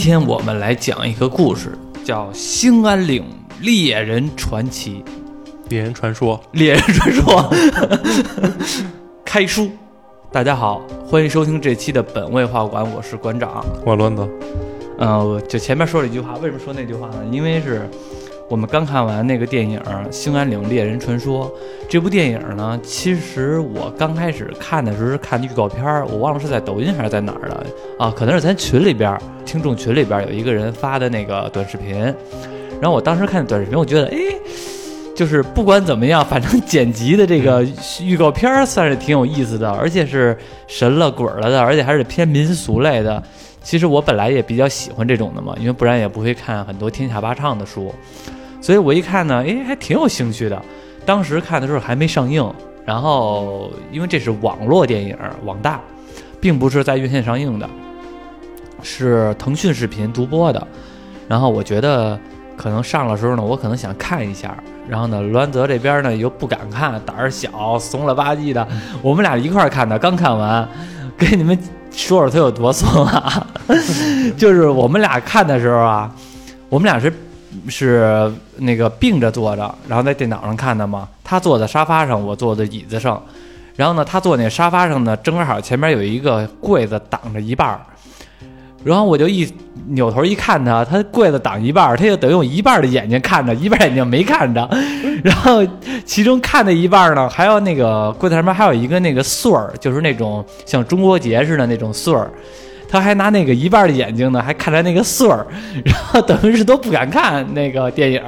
天我们来讲一个故事，叫《兴安岭猎人传奇》。猎人传说，猎人传说，开书。大家好，欢迎收听这期的本位画馆，我是馆长。我轮子，呃，就前面说了一句话，为什么说那句话呢？因为是我们刚看完那个电影《兴安岭猎人传说》这部电影呢，其实我刚开始看的时候是看预告片儿，我忘了是在抖音还是在哪儿的啊？可能是咱群里边听众群里边有一个人发的那个短视频，然后我当时看短视频，我觉得哎。就是不管怎么样，反正剪辑的这个预告片儿算是挺有意思的，而且是神了鬼了的，而且还是偏民俗类的。其实我本来也比较喜欢这种的嘛，因为不然也不会看很多天下八唱的书。所以我一看呢，诶，还挺有兴趣的。当时看的时候还没上映，然后因为这是网络电影，网大，并不是在院线上映的，是腾讯视频独播的。然后我觉得可能上的时候呢，我可能想看一下。然后呢，栾泽这边呢又不敢看，胆儿小，怂了吧唧的。我们俩一块儿看的，刚看完，给你们说说他有多怂啊！就是我们俩看的时候啊，我们俩是是那个并着坐着，然后在电脑上看的嘛。他坐在沙发上，我坐在椅子上。然后呢，他坐那沙发上呢，正好前面有一个柜子挡着一半儿。然后我就一扭头一看他，他柜子挡一半儿，他就等于用一半的眼睛看着，一半眼睛没看着。然后其中看的一半呢，还有那个柜子上面还有一个那个穗儿，就是那种像中国结似的那种穗儿。他还拿那个一半的眼睛呢，还看着那个穗儿，然后等于是都不敢看那个电影。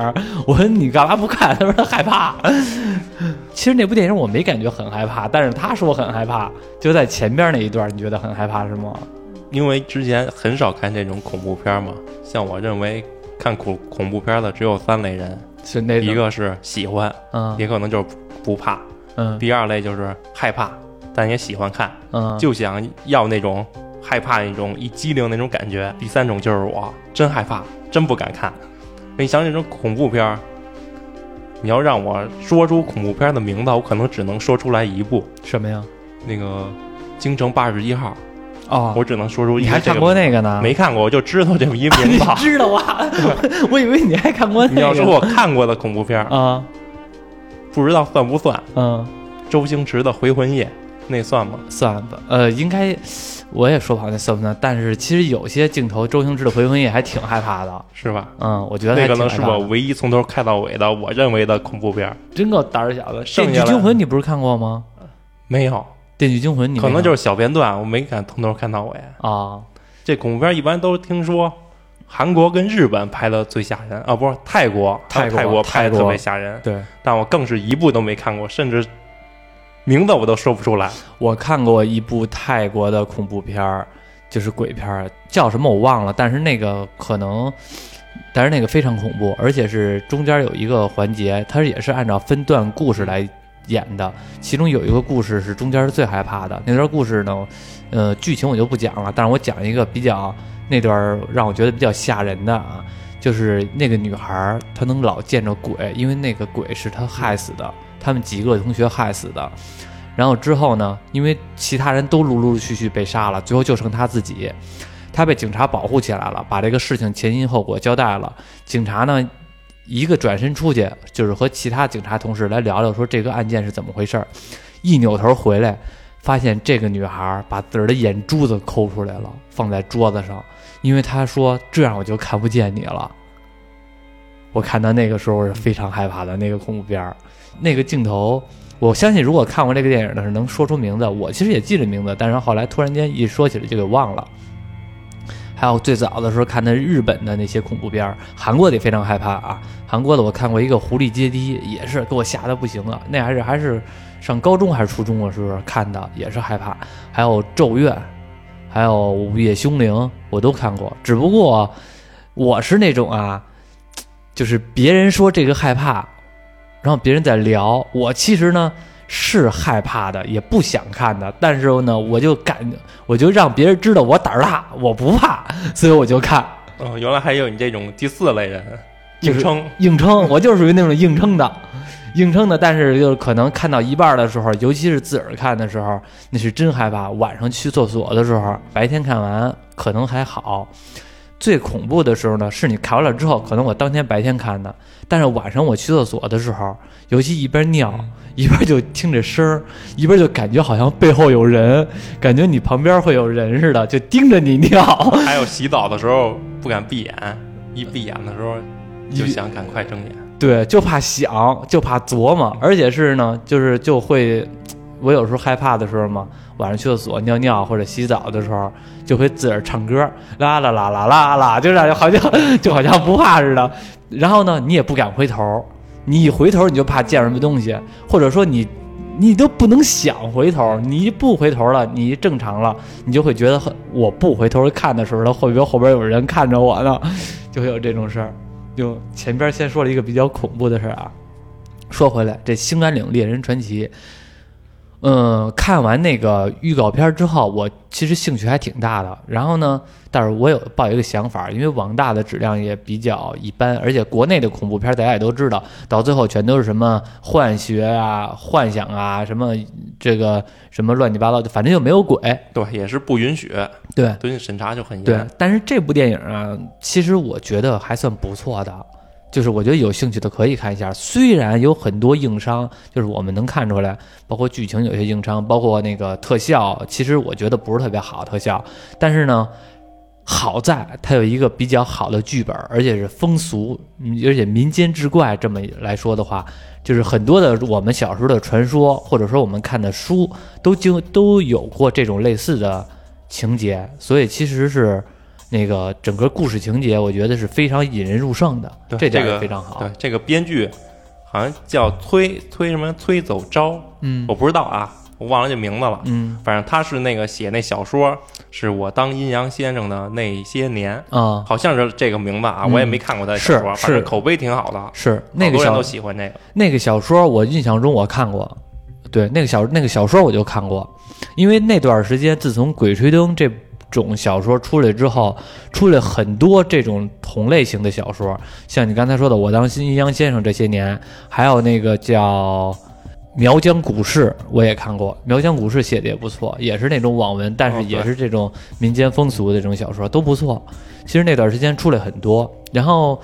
我说你干嘛不看？他说他害怕。其实那部电影我没感觉很害怕，但是他说很害怕，就在前边那一段，你觉得很害怕是吗？因为之前很少看这种恐怖片嘛，像我认为看恐恐怖片的只有三类人，是那一个是喜欢，嗯也可能就是不怕，嗯第二类就是害怕，但也喜欢看，嗯，就想要那种害怕那种一激灵那种感觉。第三种就是我真害怕，真不敢看。你想那种恐怖片儿，你要让我说出恐怖片的名字，我可能只能说出来一部，什么呀？那个《京城八十一号》。哦，我只能说出你还看过那个呢？没看过，我就知道这么一名你字。知道啊？我以为你还看过那个。你要说我看过的恐怖片不知道算不算？嗯，周星驰的《回魂夜》，那算吗？算吧，呃，应该我也说不好那算不算，但是其实有些镜头，周星驰的《回魂夜》还挺害怕的。是吧？嗯，我觉得那还个能是我唯一从头看到尾的我认为的恐怖片儿。真够胆儿小的。《电锯惊魂》你不是看过吗？没有，《电锯惊魂》你可能就是小片段，我没敢从头看到尾。啊，这恐怖片儿一般都听说韩国跟日本拍的最吓人啊，不是泰国，泰国泰国拍的特别吓人，对但我更是一部都没看过，甚至名字我都说不出来。我看过一部泰国的恐怖片儿，就是鬼片儿，叫什么我忘了，但是那个可能。但是那个非常恐怖，而且是中间有一个环节，它也是按照分段故事来演的。其中有一个故事是中间是最害怕的，那段故事呢，呃，剧情我就不讲了，但是我讲一个比较那段让我觉得比较吓人的啊，就是那个女孩她能老见着鬼，因为那个鬼是她害死的，他们几个同学害死的。然后之后呢，因为其他人都陆陆续续被杀了，最后就剩他自己。他被警察保护起来了，把这个事情前因后果交代了。警察呢，一个转身出去，就是和其他警察同事来聊聊，说这个案件是怎么回事儿。一扭头回来，发现这个女孩把自个儿的眼珠子抠出来了，放在桌子上，因为她说这样我就看不见你了。我看到那个时候是非常害怕的那个恐怖片儿，那个镜头，我相信如果看过这个电影的是能说出名字。我其实也记着名字，但是后来突然间一说起来就给忘了。还有最早的时候看的日本的那些恐怖片儿，韩国的也非常害怕啊。韩国的我看过一个《狐狸阶梯》，也是给我吓得不行了。那还是还是上高中还是初中的时候看的，也是害怕。还有《咒怨》，还有《午夜凶铃》，我都看过。只不过我是那种啊，就是别人说这个害怕，然后别人在聊，我其实呢是害怕的，也不想看的，但是呢，我就感，我就让别人知道我胆儿大，我不怕，所以我就看。哦，原来还有你这种第四类人，硬撑。硬撑，我就是属于那种硬撑的，硬撑的。但是就是可能看到一半的时候，尤其是自个儿看的时候，那是真害怕。晚上去厕所的时候，白天看完可能还好，最恐怖的时候呢，是你看完了之后，可能我当天白天看的，但是晚上我去厕所的时候，尤其一边尿一边就听着声儿，一边就感觉好像背后有人，感觉你旁边会有人似的，就盯着你尿。还有洗澡的时候不敢闭眼，一闭眼的时候就想赶快睁眼。对，就怕想，就怕琢磨，而且是呢，就是就会，我有时候害怕的时候嘛，晚上去厕所尿尿或者洗澡的时候，就会自个儿唱歌，啦啦啦啦啦啦，就让好像 就好像不怕似的。然后呢，你也不敢回头，你一回头你就怕见什么东西，或者说你你都不能想回头，你一不回头了，你一正常了，你就会觉得很，我不回头看的时候，他会不会后边有人看着我呢？就会有这种事儿。就前边先说了一个比较恐怖的事儿啊，说回来，这《兴安岭猎人传奇》，嗯，看完那个预告片之后，我其实兴趣还挺大的。然后呢，但是我有抱一个想法，因为网大的质量也比较一般，而且国内的恐怖片大家也都知道，到最后全都是什么幻学啊、幻想啊，什么这个什么乱七八糟的，反正就没有鬼。对，也是不允许。对，对，审查就很严。对，但是这部电影啊，其实我觉得还算不错的，就是我觉得有兴趣的可以看一下。虽然有很多硬伤，就是我们能看出来，包括剧情有些硬伤，包括那个特效，其实我觉得不是特别好特效。但是呢，好在它有一个比较好的剧本，而且是风俗，而且民间志怪这么来说的话，就是很多的我们小时候的传说，或者说我们看的书，都经都有过这种类似的。情节，所以其实是那个整个故事情节，我觉得是非常引人入胜的，这点也非常好。对这个编剧好像叫崔崔什么崔走昭，嗯，我不知道啊，我忘了这名字了，嗯，反正他是那个写那小说，是我当阴阳先生的那些年。啊，好像是这个名字啊，我也没看过他小说，反正口碑挺好的，是那个人都喜欢那个。那个小说，我印象中我看过，对那个小那个小说我就看过。因为那段时间，自从《鬼吹灯》这种小说出来之后，出来很多这种同类型的小说，像你刚才说的《我当阴阳先生》这些年，还有那个叫《苗疆古事》，我也看过，《苗疆古事》写的也不错，也是那种网文，但是也是这种民间风俗的这种小说，都不错。其实那段时间出来很多，然后，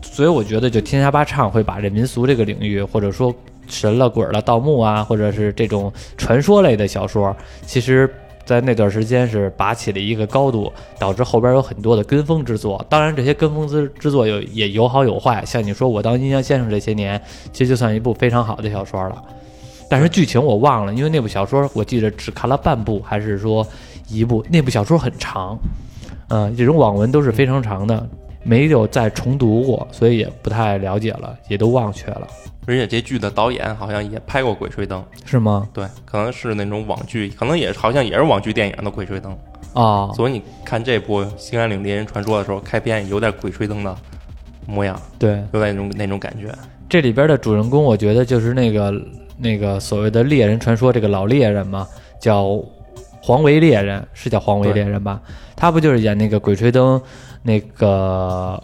所以我觉得就天下八唱会把这民俗这个领域，或者说。神了鬼了，盗墓啊，或者是这种传说类的小说，其实，在那段时间是拔起了一个高度，导致后边有很多的跟风之作。当然，这些跟风之之作有也有好有坏。像你说我当阴阳先生这些年，其实就算一部非常好的小说了。但是剧情我忘了，因为那部小说我记得只看了半部，还是说一部？那部小说很长，嗯，这种网文都是非常长的，没有再重读过，所以也不太了解了，也都忘却了。而且这剧的导演好像也拍过《鬼吹灯》，是吗？对，可能是那种网剧，可能也好像也是网剧电影的《鬼吹灯》啊。所以你看这部《兴安岭猎人传说》的时候，开篇有点《鬼吹灯》的模样，对，有点那种那种感觉。这里边的主人公，我觉得就是那个那个所谓的猎人传说这个老猎人嘛，叫黄维猎人，是叫黄维猎人吧？他不就是演那个《鬼吹灯》那个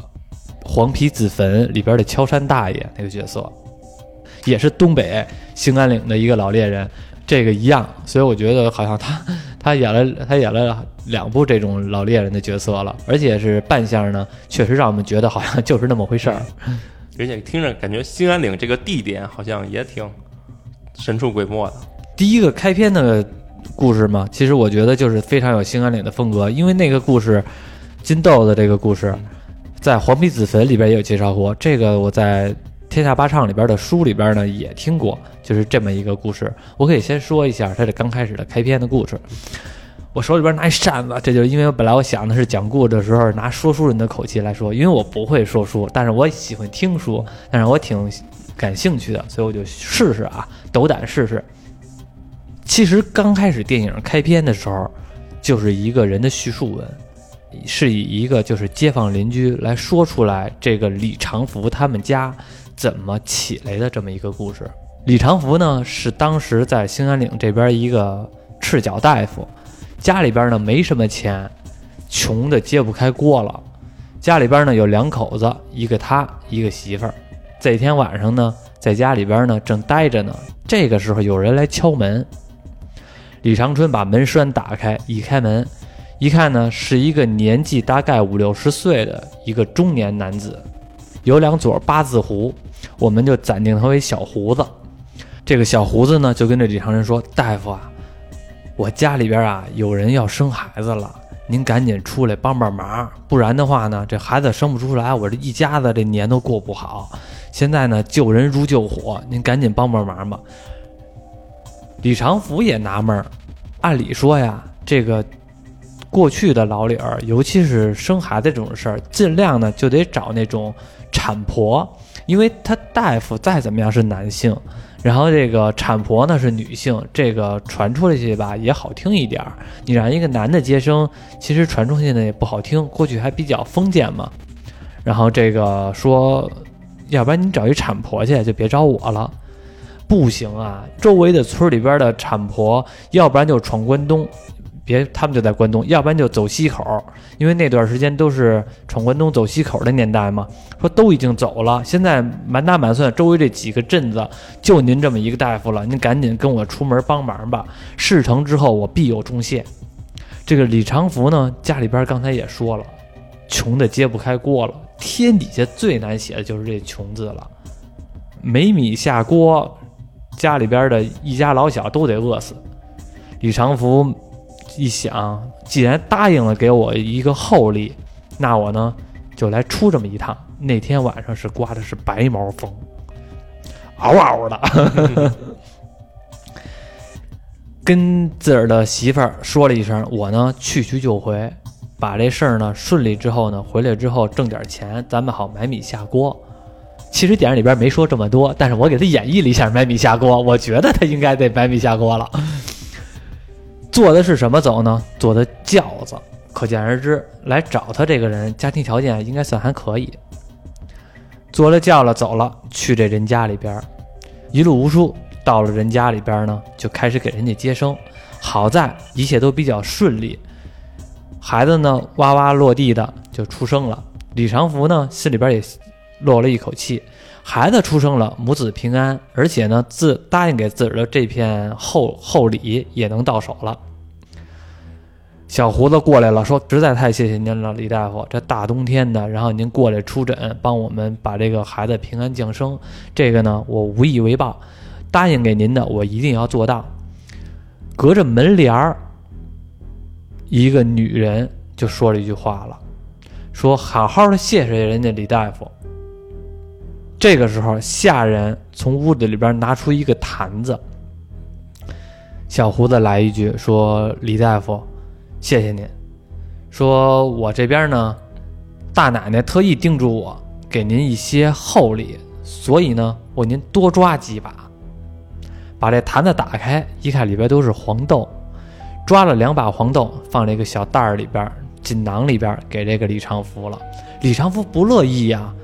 黄皮子坟里边的敲山大爷那个角色？也是东北兴安岭的一个老猎人，这个一样，所以我觉得好像他他演了他演了两部这种老猎人的角色了，而且是扮相呢，确实让我们觉得好像就是那么回事儿。而且听着感觉兴安岭这个地点好像也挺神出鬼没的。第一个开篇的故事嘛，其实我觉得就是非常有兴安岭的风格，因为那个故事金豆的这个故事，在黄皮子坟里边也有介绍过，这个我在。天下八唱里边的书里边呢也听过，就是这么一个故事。我可以先说一下它这刚开始的开篇的故事。我手里边拿一扇子，这就是因为本来我想的是讲故事的时候拿说书人的口气来说，因为我不会说书，但是我喜欢听书，但是我挺感兴趣的，所以我就试试啊，斗胆试试。其实刚开始电影开篇的时候，就是一个人的叙述文。是以一个就是街坊邻居来说出来这个李长福他们家怎么起来的这么一个故事。李长福呢是当时在兴安岭这边一个赤脚大夫，家里边呢没什么钱，穷的揭不开锅了。家里边呢有两口子，一个他一个媳妇儿。这天晚上呢在家里边呢正待着呢，这个时候有人来敲门。李长春把门栓打开，一开门。一看呢是一个年纪大概五六十岁的一个中年男子，有两撮八字胡，我们就暂定他为小胡子。这个小胡子呢就跟这李长仁说：“大夫啊，我家里边啊有人要生孩子了，您赶紧出来帮帮忙，不然的话呢这孩子生不出来，我这一家子这年都过不好。现在呢救人如救火，您赶紧帮帮忙吧。”李长福也纳闷，按理说呀，这个过去的老理儿，尤其是生孩子这种事儿，尽量呢就得找那种产婆，因为他大夫再怎么样是男性，然后这个产婆呢是女性，这个传出去吧也好听一点儿。你让一个男的接生，其实传出去呢也不好听，过去还比较封建嘛。然后这个说，要不然你找一产婆去，就别找我了。不行啊！周围的村里边的产婆，要不然就闯关东，别他们就在关东，要不然就走西口，因为那段时间都是闯关东走西口的年代嘛。说都已经走了，现在满打满算周围这几个镇子就您这么一个大夫了，您赶紧跟我出门帮忙吧。事成之后我必有重谢。这个李长福呢，家里边刚才也说了，穷的揭不开锅了，天底下最难写的就是这穷字了，没米下锅。家里边的一家老小都得饿死。李长福一想，既然答应了给我一个厚礼，那我呢就来出这么一趟。那天晚上是刮的是白毛风，嗷嗷的，跟自个儿的媳妇儿说了一声，我呢去去就回，把这事儿呢顺利之后呢，回来之后挣点钱，咱们好买米下锅。其实电影里边没说这么多，但是我给他演绎了一下买米下锅，我觉得他应该得买米下锅了。坐的是什么走呢？坐的轿子，可见而知，来找他这个人家庭条件应该算还可以。坐了轿了走了，去这人家里边，一路无书，到了人家里边呢，就开始给人家接生。好在一切都比较顺利，孩子呢哇哇落地的就出生了。李长福呢心里边也。落了一口气，孩子出生了，母子平安，而且呢，自答应给自个儿的这片厚厚礼也能到手了。小胡子过来了，说：“实在太谢谢您了，李大夫，这大冬天的，然后您过来出诊，帮我们把这个孩子平安降生，这个呢，我无以为报，答应给您的，我一定要做到。”隔着门帘儿，一个女人就说了一句话了，说：“好好的谢谢人家李大夫。”这个时候，下人从屋子里边拿出一个坛子。小胡子来一句说：“李大夫，谢谢您。说我这边呢，大奶奶特意叮嘱我给您一些厚礼，所以呢，我您多抓几把。把这坛子打开，一看里边都是黄豆，抓了两把黄豆，放这个小袋儿里边，锦囊里边，给这个李长福了。李长福不乐意呀。”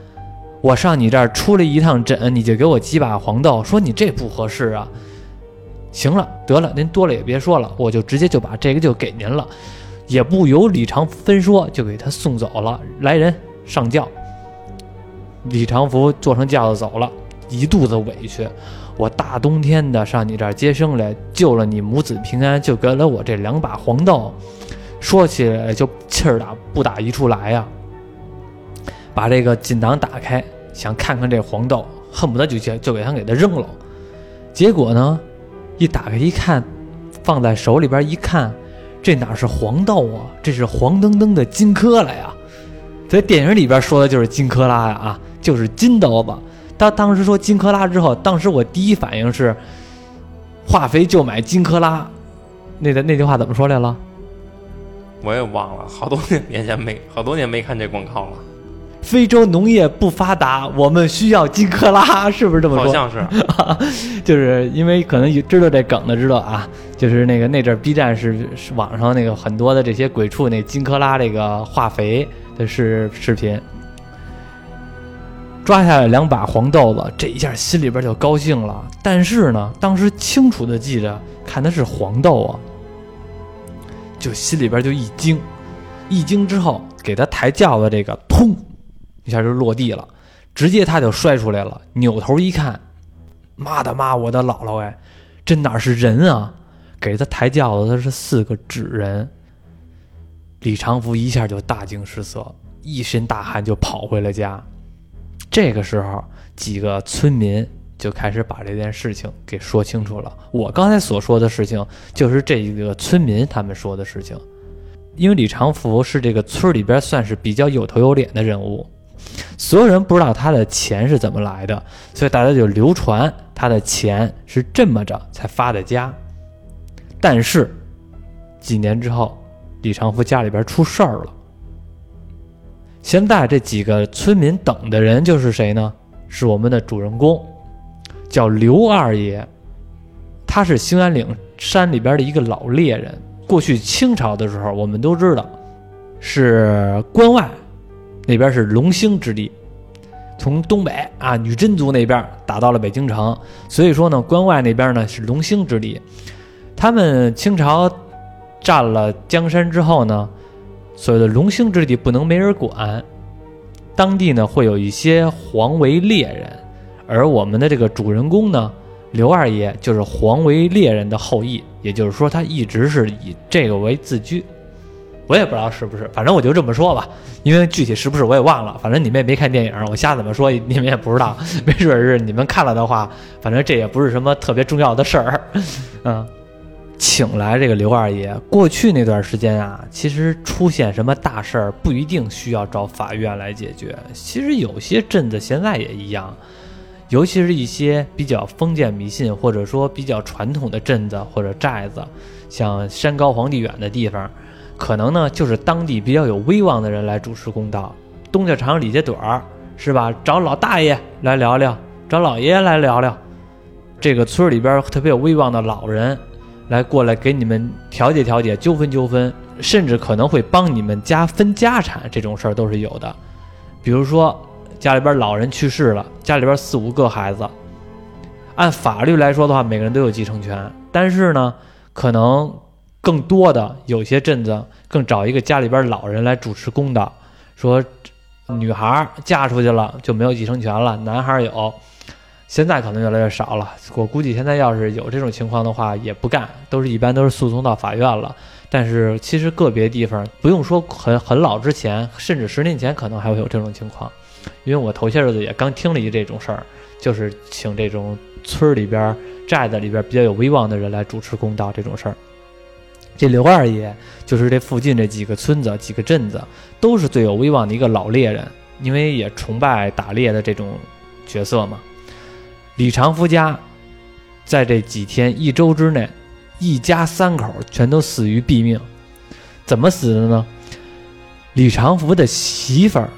我上你这儿出了一趟诊，你就给我几把黄豆，说你这不合适啊。行了，得了，您多了也别说了，我就直接就把这个就给您了，也不由李长福分说，就给他送走了。来人，上轿。李长福坐上轿子走了，一肚子委屈。我大冬天的上你这儿接生来，救了你母子平安，就给了我这两把黄豆，说起来就气儿打不打一处来呀。把这个锦囊打开，想看看这黄豆，恨不得就就就给他给他扔了。结果呢，一打开一看，放在手里边一看，这哪是黄豆啊？这是黄澄澄的金坷拉呀！在电影里边说的就是金坷拉呀啊，就是金豆子。他当时说金坷拉之后，当时我第一反应是，化肥就买金坷拉。那那句话怎么说来了？我也忘了，好多年年前没好多年没看这广告了。非洲农业不发达，我们需要金克拉，是不是这么说？好像是，就是因为可能知道这梗的知道啊，就是那个那阵 B 站是网上那个很多的这些鬼畜那金克拉这个化肥的视视频，抓下来两把黄豆子，这一下心里边就高兴了。但是呢，当时清楚的记着看的是黄豆啊，就心里边就一惊，一惊之后给他抬轿子这个通。一下就落地了，直接他就摔出来了。扭头一看，妈的妈，我的姥姥哎，这哪是人啊？给他抬轿子的是四个纸人。李长福一下就大惊失色，一身大汗就跑回了家。这个时候，几个村民就开始把这件事情给说清楚了。我刚才所说的事情，就是这个村民他们说的事情。因为李长福是这个村里边算是比较有头有脸的人物，所有人不知道他的钱是怎么来的，所以大家就流传他的钱是这么着才发的家。但是几年之后，李长福家里边出事儿了。现在这几个村民等的人就是谁呢？是我们的主人公，叫刘二爷，他是兴安岭山里边的一个老猎人。过去清朝的时候，我们都知道，是关外那边是龙兴之地，从东北啊女真族那边打到了北京城，所以说呢，关外那边呢是龙兴之地。他们清朝占了江山之后呢，所谓的龙兴之地不能没人管，当地呢会有一些黄维猎人，而我们的这个主人公呢。刘二爷就是黄维猎人的后裔，也就是说，他一直是以这个为自居。我也不知道是不是，反正我就这么说吧，因为具体是不是我也忘了。反正你们也没看电影，我瞎怎么说你们也不知道。没准是你们看了的话，反正这也不是什么特别重要的事儿。嗯，请来这个刘二爷，过去那段时间啊，其实出现什么大事儿不一定需要找法院来解决，其实有些镇子现在也一样。尤其是一些比较封建迷信，或者说比较传统的镇子或者寨子，像山高皇帝远的地方，可能呢就是当地比较有威望的人来主持公道，东家长李家短儿，是吧？找老大爷来聊聊，找老爷爷来聊聊，这个村里边特别有威望的老人，来过来给你们调解调解纠纷纠纷，甚至可能会帮你们家分家产，这种事儿都是有的，比如说。家里边老人去世了，家里边四五个孩子，按法律来说的话，每个人都有继承权。但是呢，可能更多的有些镇子更找一个家里边老人来主持公道，说女孩嫁出去了就没有继承权了，男孩有。现在可能越来越少了，我估计现在要是有这种情况的话，也不干，都是一般都是诉讼到法院了。但是其实个别地方不用说很很老之前，甚至十年前可能还会有这种情况。因为我头些日子也刚听了一这种事儿，就是请这种村里边、寨子里边比较有威望的人来主持公道这种事儿。这刘二爷就是这附近这几个村子、几个镇子都是最有威望的一个老猎人，因为也崇拜打猎的这种角色嘛。李长福家在这几天一周之内，一家三口全都死于毙命。怎么死的呢？李长福的媳妇儿。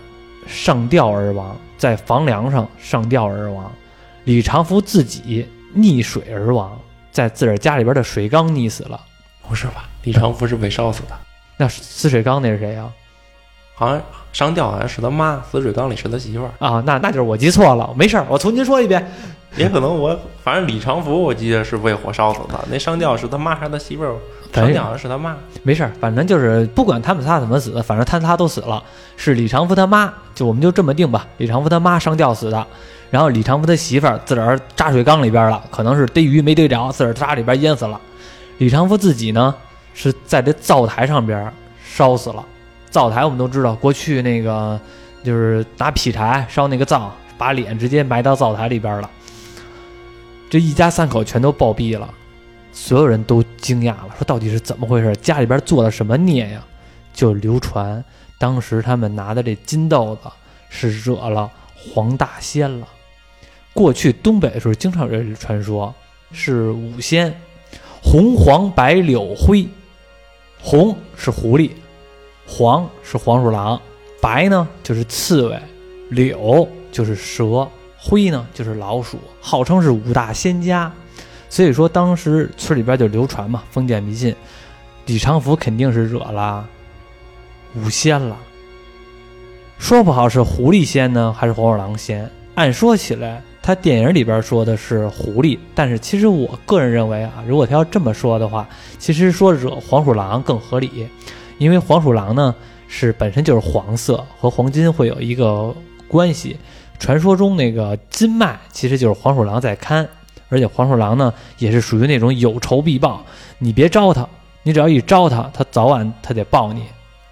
上吊而亡，在房梁上上吊而亡。李长福自己溺水而亡，在自个儿家里边的水缸溺死了。不是吧？李长福是被烧死的。那死水缸那是谁呀？好像上吊好像是他妈，死水缸里是他媳妇儿啊。那那就是我记错了，没事儿，我重新说一遍。也可能我反正李长福我记得是被火烧死的，那上吊是他妈还是他媳妇儿？上吊的是他妈。没事儿，反正就是不管他们仨怎么死，反正他仨都死了。是李长福他妈，就我们就这么定吧。李长福他妈上吊死的，然后李长福他媳妇儿自个儿扎水缸里边了，可能是逮鱼没逮着，自个儿扎里边淹死了。李长福自己呢是在这灶台上边烧死了。灶台我们都知道，过去那个就是拿劈柴烧那个灶，把脸直接埋到灶台里边了。这一家三口全都暴毙了，所有人都惊讶了，说到底是怎么回事？家里边做了什么孽呀？就流传当时他们拿的这金豆子是惹了黄大仙了。过去东北的时候经常有这传说，是五仙：红、黄、白、柳、灰。红是狐狸，黄是黄鼠狼，白呢就是刺猬，柳就是蛇。灰呢，就是老鼠，号称是五大仙家，所以说当时村里边就流传嘛，封建迷信，李长福肯定是惹了五仙了，说不好是狐狸仙呢，还是黄鼠狼仙？按说起来，他电影里边说的是狐狸，但是其实我个人认为啊，如果他要这么说的话，其实说惹黄鼠狼更合理，因为黄鼠狼呢是本身就是黄色，和黄金会有一个关系。传说中那个金脉其实就是黄鼠狼在看，而且黄鼠狼呢也是属于那种有仇必报，你别招他，你只要一招他，他早晚他得报你。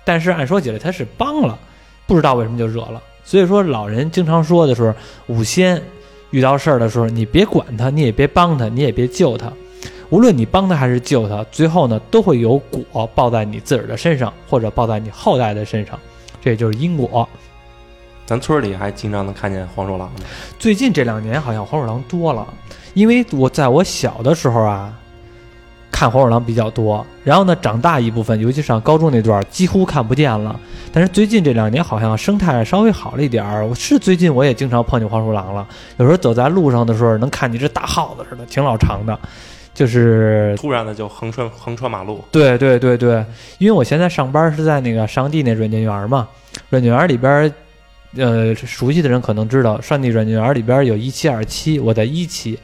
但是按说起来他是帮了，不知道为什么就惹了。所以说老人经常说的是，五仙遇到事儿的时候，你别管他，你也别帮他，你也别救他。无论你帮他还是救他，最后呢都会有果报在你自个儿的身上，或者报在你后代的身上，这就是因果。咱村里还经常能看见黄鼠狼呢。最近这两年好像黄鼠狼多了，因为我在我小的时候啊，看黄鼠狼比较多。然后呢，长大一部分，尤其上高中那段，几乎看不见了。但是最近这两年好像生态稍微好了一点儿。我是最近我也经常碰见黄鼠狼了，有时候走在路上的时候，能看见一只大耗子似的，挺老长的，就是突然的就横穿横穿马路，对对对对，因为我现在上班是在那个上地那软件园嘛，软件园里边，呃，熟悉的人可能知道，上地软件园里边有一期、二期，我在一期，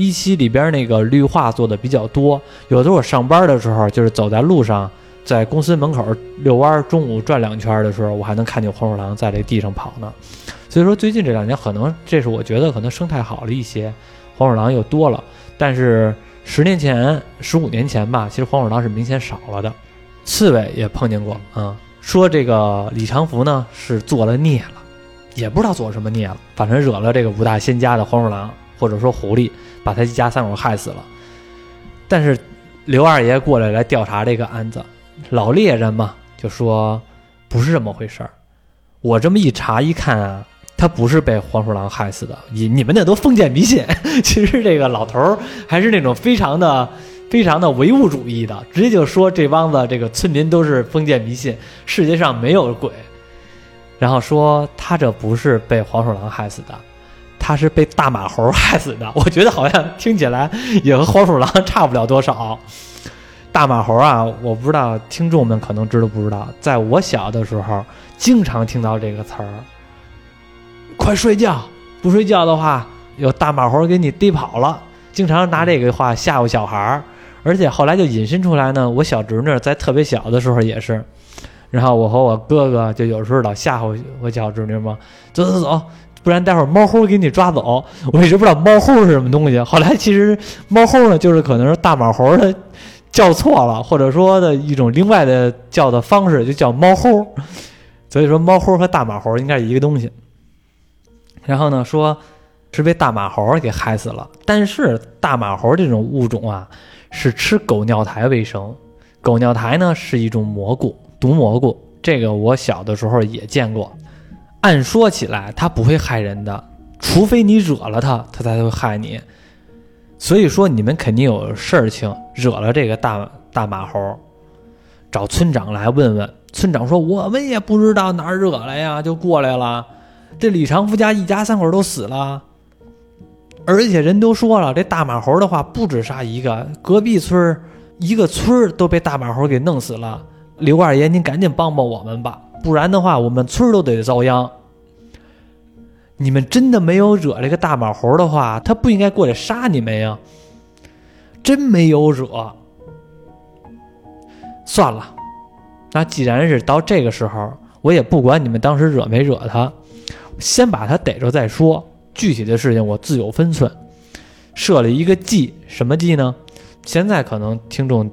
一期里边那个绿化做的比较多，有的时候我上班的时候，就是走在路上，在公司门口遛弯儿，中午转两圈儿的时候，我还能看见黄鼠狼在这地上跑呢。所以说，最近这两年可能这是我觉得可能生态好了一些，黄鼠狼又多了，但是。十年前、十五年前吧，其实黄鼠狼是明显少了的。刺猬也碰见过啊、说这个李长福呢是做了孽了，也不知道做了什么孽了，反正惹了这个五大仙家的黄鼠狼或者说狐狸，把他一家三口害死了。但是刘二爷过来来调查这个案子，老猎人嘛就说不是这么回事儿。我这么一查一看啊，他不是被黄鼠狼害死的，你你们那都封建迷信。其实这个老头儿还是那种非常的、非常的唯物主义的，直接就说这帮子这个村民都是封建迷信，世界上没有鬼。然后说他这不是被黄鼠狼害死的，他是被大马猴害死的。我觉得好像听起来也和黄鼠狼差不了多少。大马猴啊，我不知道听众们可能知道不知道，在我小的时候经常听到这个词儿。快睡觉，不睡觉的话，有大马猴给你逮跑了。经常拿这个话吓唬小孩儿，而且后来就引申出来呢。我小侄女在特别小的时候也是，然后我和我哥哥就有时候老吓唬我小侄女嘛，走走走，不然待会儿猫猴给你抓走。我一直不知道猫猴是什么东西，后来其实猫猴呢，就是可能是大马猴的叫错了，或者说的一种另外的叫的方式，就叫猫猴。所以说，猫猴和大马猴应该是一个东西。然后呢，说是被大马猴给害死了。但是大马猴这种物种啊，是吃狗尿苔为生。狗尿苔呢是一种蘑菇，毒蘑菇。这个我小的时候也见过。按说起来，它不会害人的，除非你惹了它，它才会害你。所以说，你们肯定有事情，惹了这个大大马猴，找村长来问问。村长说：“我们也不知道哪儿惹了呀，就过来了。”这李长福家一家三口都死了，而且人都说了，这大马猴的话不止杀一个，隔壁村一个村都被大马猴给弄死了。刘二爷，您赶紧帮帮我们吧，不然的话，我们村儿都得遭殃。你们真的没有惹这个大马猴的话，他不应该过来杀你们呀。真没有惹，算了，那既然是到这个时候，我也不管你们当时惹没惹他。先把他逮着再说，具体的事情我自有分寸。设了一个计，什么计呢？现在可能听众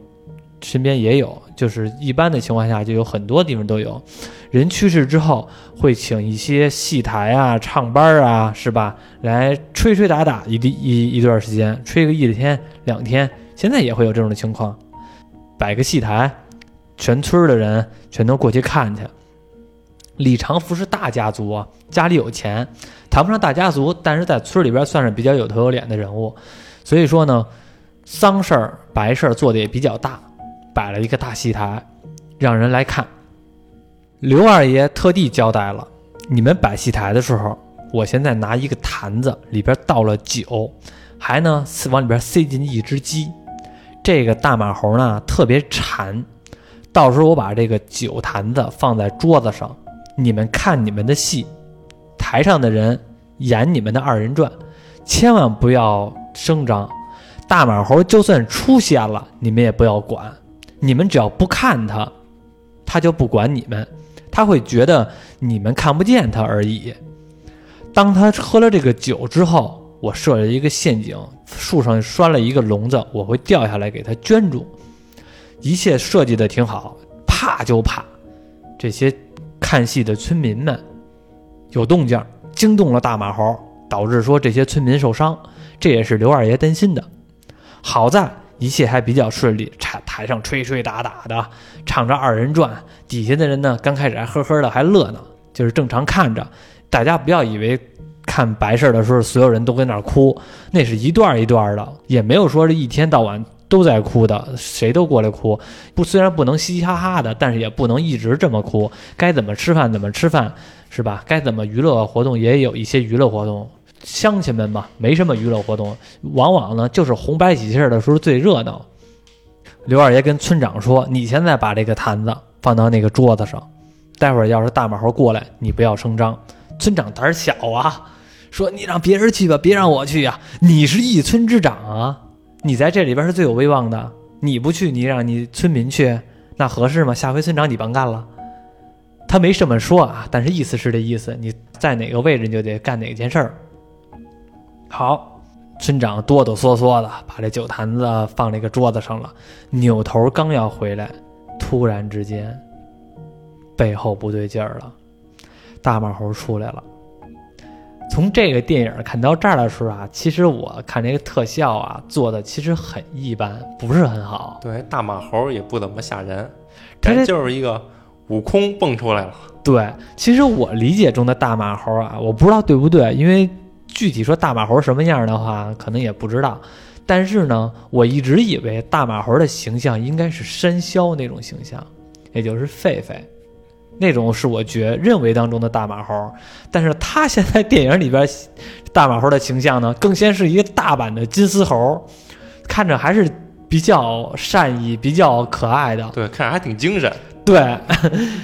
身边也有，就是一般的情况下，就有很多地方都有。人去世之后，会请一些戏台啊、唱班啊，是吧？来吹吹打打一一一段时间，吹个一天两天。现在也会有这种情况，摆个戏台，全村的人全都过去看去。李长福是大家族啊，家里有钱，谈不上大家族，但是在村里边算是比较有头有脸的人物，所以说呢，丧事儿、白事儿做的也比较大，摆了一个大戏台，让人来看。刘二爷特地交代了，你们摆戏台的时候，我现在拿一个坛子，里边倒了酒，还呢往里边塞进一只鸡。这个大马猴呢特别馋，到时候我把这个酒坛子放在桌子上。你们看你们的戏，台上的人演你们的二人转，千万不要声张。大马猴就算出现了，你们也不要管。你们只要不看他，他就不管你们，他会觉得你们看不见他而已。当他喝了这个酒之后，我设了一个陷阱，树上拴了一个笼子，我会掉下来给他圈住。一切设计的挺好，怕就怕。这些看戏的村民们有动静，惊动了大马猴，导致说这些村民受伤，这也是刘二爷担心的。好在一切还比较顺利，台台上吹吹打打的，唱着二人转，底下的人呢刚开始还呵呵的，还乐呢，就是正常看着。大家不要以为看白事儿的时候所有人都跟那儿哭，那是一段一段的，也没有说是一天到晚都在哭的，谁都过来哭。不，虽然不能嘻嘻哈哈的，但是也不能一直这么哭。该怎么吃饭怎么吃饭，是吧？该怎么娱乐活动也有一些娱乐活动。乡亲们嘛，没什么娱乐活动，往往呢就是红白喜事的时候最热闹。刘二爷跟村长说：“你现在把这个坛子放到那个桌子上，待会儿要是大马猴过来，你不要声张。”村长胆小啊，说：“你让别人去吧，别让我去呀！你是一村之长啊，你在这里边是最有威望的，你不去，你让你村民去，那合适吗？下回村长你甭干了。”他没这么说啊，但是意思是这意思，你在哪个位置你就得干哪件事儿。好，村长哆哆嗦嗦的把这酒坛子放这个桌子上了，扭头刚要回来，突然之间背后不对劲儿了，大马猴出来了。从这个电影看到这儿的时候啊，其实我看这个特效啊做的其实很一般，不是很好。对，大马猴也不怎么吓人，他这就是一个悟空蹦出来了。对，其实我理解中的大马猴啊，我不知道对不对，因为。具体说大马猴什么样的话，可能也不知道。但是呢，我一直以为大马猴的形象应该是山魈那种形象，也就是狒狒，那种是我觉认为当中的大马猴。但是他现在电影里边大马猴的形象呢，更先是一个大版的金丝猴，看着还是比较善意、比较可爱的。对，看着还挺精神。对，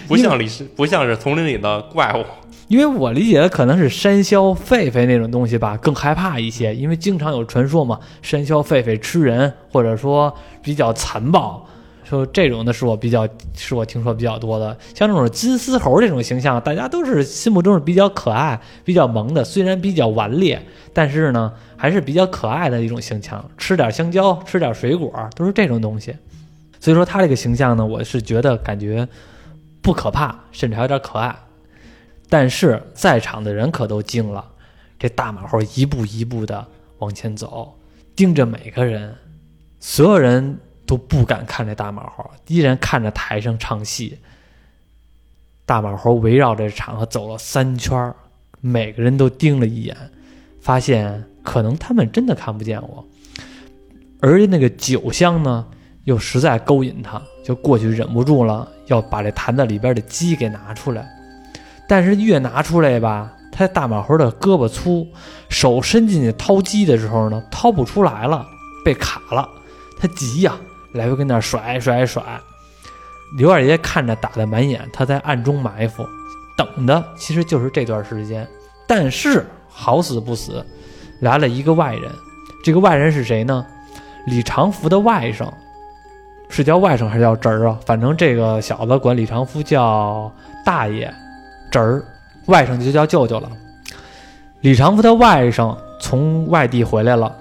不像李是不像是丛林里的怪物。因为我理解的可能是山魈、狒狒那种东西吧，更害怕一些。因为经常有传说嘛，山魈、狒狒吃人，或者说比较残暴，说这种的是我比较是我听说比较多的。像这种金丝猴这种形象，大家都是心目中是比较可爱、比较萌的。虽然比较顽劣，但是呢，还是比较可爱的一种形象。吃点香蕉，吃点水果，都是这种东西。所以说他这个形象呢，我是觉得感觉不可怕，甚至还有点可爱。但是在场的人可都惊了，这大马猴一步一步的往前走，盯着每个人，所有人都不敢看这大马猴，依然看着台上唱戏。大马猴围绕这场合走了三圈，每个人都盯了一眼，发现可能他们真的看不见我，而那个酒香呢，又实在勾引他，就过去忍不住了，要把这坛子里边的鸡给拿出来。但是越拿出来吧，他大马猴的胳膊粗，手伸进去掏鸡的时候呢，掏不出来了，被卡了。他急呀，来回跟那甩甩甩。刘二爷看着打得满眼，他在暗中埋伏，等的其实就是这段时间。但是好死不死，来了一个外人。这个外人是谁呢？李长福的外甥，是叫外甥还是叫侄儿啊？反正这个小子管李长福叫大爷。侄儿，外甥就叫舅舅了。李长福的外甥从外地回来了，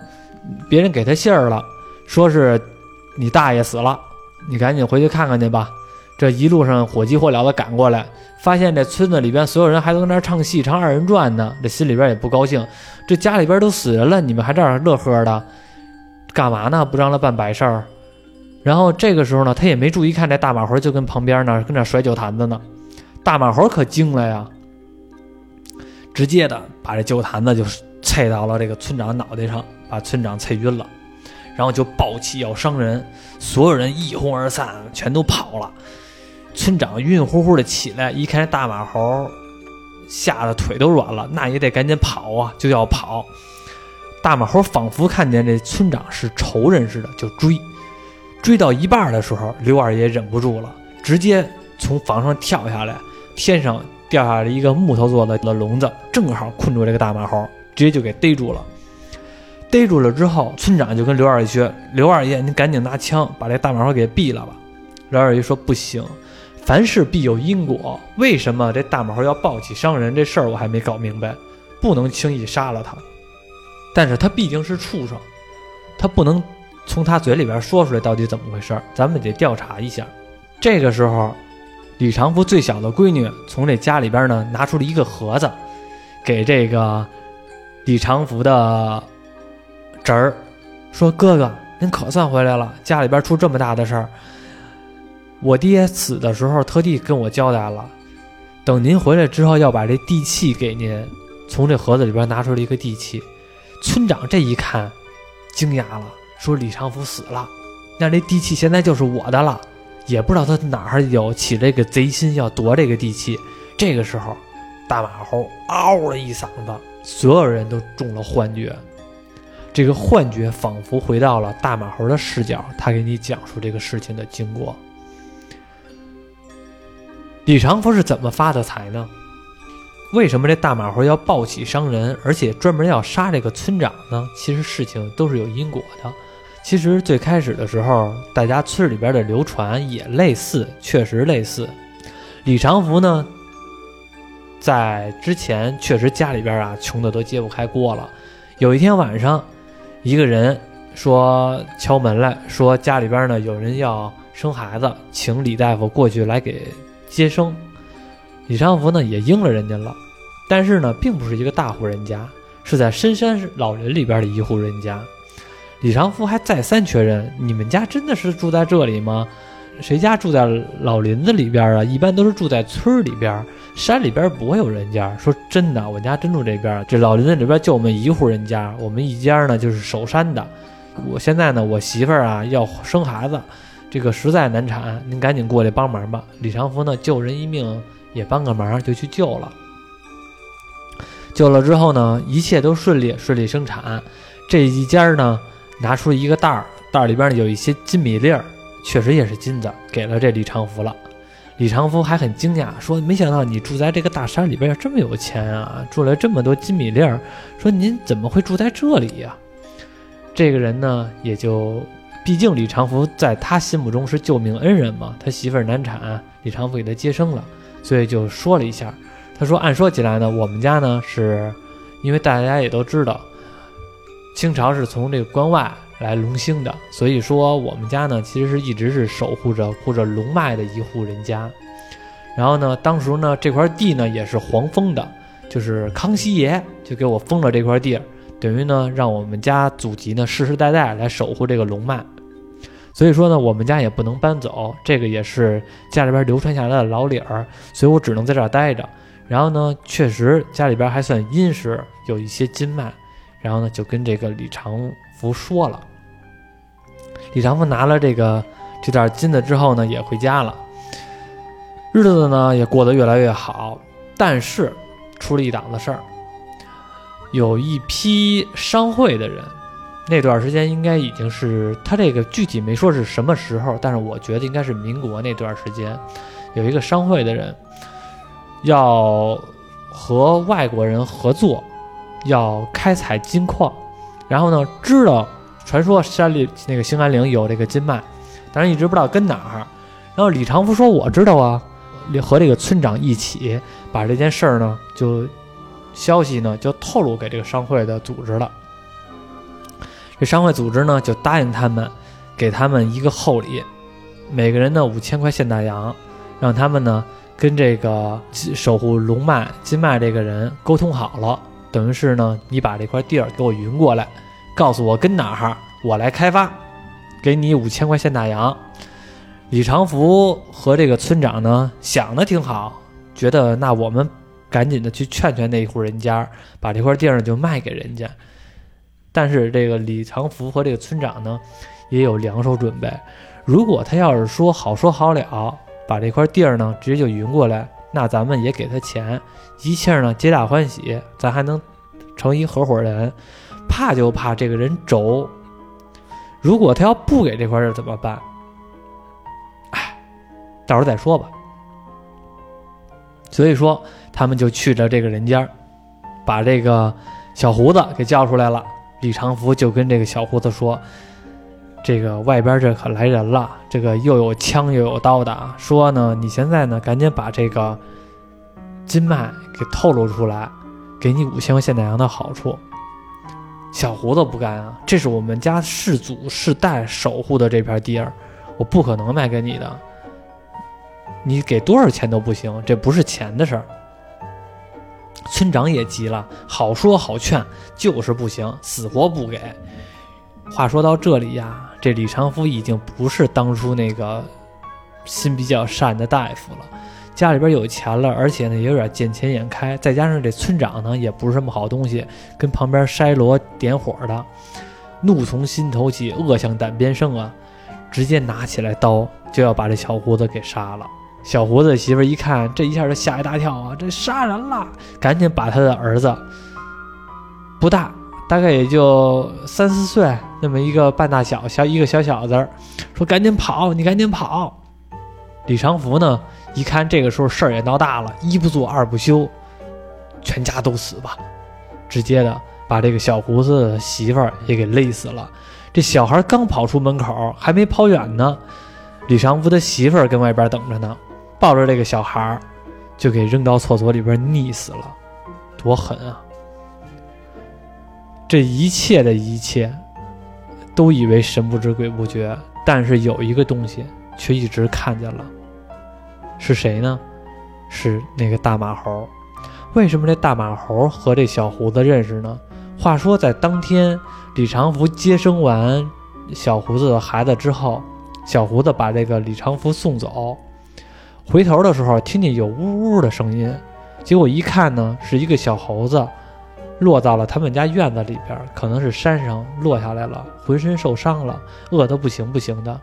别人给他信儿了，说是你大爷死了，你赶紧回去看看去吧。这一路上火急火燎的赶过来，发现这村子里边所有人还都在那唱戏、唱二人转呢，这心里边也不高兴。这家里边都死人了，你们还这儿乐呵的，干嘛呢？不让他办白事儿。然后这个时候呢，他也没注意看这大马猴就跟旁边呢，跟那甩酒坛子呢。大马猴可惊了呀！直接的把这酒坛子就啐到了这个村长脑袋上，把村长啐晕了，然后就暴起要伤人，所有人一哄而散，全都跑了。村长晕乎乎的起来，一看大马猴，吓得腿都软了，那也得赶紧跑啊，就要跑。大马猴仿佛看见这村长是仇人似的，就追。追到一半的时候，刘二爷忍不住了，直接从房上跳下来。天上掉下来一个木头做的的笼子，正好困住这个大马猴，直接就给逮住了。逮住了之后，村长就跟刘二爷说：“刘二爷，你赶紧拿枪把这大马猴给毙了吧。”刘二爷说：“不行，凡事必有因果。为什么这大马猴要暴起伤人？这事儿我还没搞明白，不能轻易杀了他。但是他毕竟是畜生，他不能从他嘴里边说出来到底怎么回事，咱们得调查一下。”这个时候。李长福最小的闺女从这家里边呢拿出了一个盒子，给这个李长福的侄儿说：“哥哥，您可算回来了，家里边出这么大的事儿。我爹死的时候特地跟我交代了，等您回来之后要把这地契给您。”从这盒子里边拿出了一个地契。村长这一看，惊讶了，说：“李长福死了，那这地契现在就是我的了。”也不知道他哪儿有起这个贼心，要夺这个地契。这个时候，大马猴嗷了一嗓子，所有人都中了幻觉。这个幻觉仿佛回到了大马猴的视角，他给你讲述这个事情的经过。李长福是怎么发的财呢？为什么这大马猴要暴起伤人，而且专门要杀这个村长呢？其实事情都是有因果的。其实最开始的时候，大家村里边的流传也类似，确实类似。李长福呢，在之前确实家里边啊穷的都揭不开锅了。有一天晚上，一个人说敲门来说家里边呢有人要生孩子，请李大夫过去来给接生。李长福呢也应了人家了，但是呢并不是一个大户人家，是在深山老人里边的一户人家。李长福还再三确认：“你们家真的是住在这里吗？谁家住在老林子里边啊？一般都是住在村里边，山里边不会有人家。”说真的，我家真住这边。这老林子里边就我们一户人家，我们一家呢就是守山的。我现在呢，我媳妇儿啊要生孩子，这个实在难产，您赶紧过来帮忙吧。李长福呢救人一命也帮个忙，就去救了。救了之后呢，一切都顺利，顺利生产。这一家呢。拿出一个袋儿，袋儿里边有一些金米粒儿，确实也是金子，给了这李长福了。李长福还很惊讶，说：“没想到你住在这个大山里边这么有钱啊，住了这么多金米粒儿。说您怎么会住在这里呀？”这个人呢，也就，毕竟李长福在他心目中是救命恩人嘛，他媳妇儿难产，李长福给他接生了，所以就说了一下。他说：“按说起来呢，我们家呢是，因为大家也都知道。”清朝是从这个关外来隆兴的，所以说我们家呢，其实是一直是守护着护着龙脉的一户人家。然后呢，当时呢这块地呢也是皇封的，就是康熙爷就给我封了这块地，等于呢让我们家祖籍呢世世代代来守护这个龙脉。所以说呢，我们家也不能搬走，这个也是家里边流传下来的老理儿，所以我只能在这儿待着。然后呢，确实家里边还算殷实，有一些金脉。然后呢，就跟这个李长福说了。李长福拿了这个这袋金子之后呢，也回家了。日子呢也过得越来越好，但是出了一档子事儿。有一批商会的人，那段时间应该已经是他这个具体没说是什么时候，但是我觉得应该是民国那段时间，有一个商会的人要和外国人合作。要开采金矿，然后呢，知道传说山里那个兴安岭有这个金脉，但是一直不知道跟哪儿。然后李长福说：“我知道啊，和这个村长一起把这件事儿呢，就消息呢就透露给这个商会的组织了。这商会组织呢就答应他们，给他们一个厚礼，每个人呢五千块现大洋，让他们呢跟这个守护龙脉金脉这个人沟通好了。”等于是呢，你把这块地儿给我匀过来，告诉我跟哪儿，我来开发，给你五千块现大洋。李长福和这个村长呢想的挺好，觉得那我们赶紧的去劝劝那一户人家，把这块地儿就卖给人家。但是这个李长福和这个村长呢也有两手准备，如果他要是说好说好了，把这块地儿呢直接就匀过来。那咱们也给他钱，一切呢皆大欢喜，咱还能成一合伙人。怕就怕这个人轴，如果他要不给这块地怎么办？哎，到时候再说吧。所以说，他们就去着这个人家，把这个小胡子给叫出来了。李长福就跟这个小胡子说。这个外边这可来人了，这个又有枪又有刀的，说呢，你现在呢赶紧把这个金脉给透露出来，给你五千块现大洋的好处。小胡子不干啊，这是我们家世祖世代守护的这片地儿，我不可能卖给你的。你给多少钱都不行，这不是钱的事儿。村长也急了，好说好劝，就是不行，死活不给。话说到这里呀，这李长福已经不是当初那个心比较善的大夫了，家里边有钱了，而且呢也有点见钱眼开，再加上这村长呢也不是什么好东西，跟旁边筛罗点火的，怒从心头起，恶向胆边生啊，直接拿起来刀就要把这小胡子给杀了。小胡子媳妇一看，这一下就吓一大跳啊！这杀人了，赶紧把他的儿子，不大，大概也就三四岁，那么一个半大小小一个小小子，说赶紧跑，你赶紧跑。李长福呢，一看这个时候事儿也闹大了，一不做二不休，全家都死吧，直接的把这个小胡子媳妇儿也给勒死了。这小孩刚跑出门口，还没跑远呢，李长福的媳妇儿跟外边等着呢。抱着这个小孩儿，就给扔到厕所里边溺死了，多狠啊！这一切的一切，都以为神不知鬼不觉，但是有一个东西却一直看见了，是谁呢？是那个大马猴。为什么这大马猴和这小胡子认识呢？话说在当天，李长福接生完小胡子的孩子之后，小胡子把这个李长福送走。回头的时候，听见有呜呜的声音，结果一看呢，是一个小猴子落到了他们家院子里边，可能是山上落下来了，浑身受伤了，饿得不行不行的。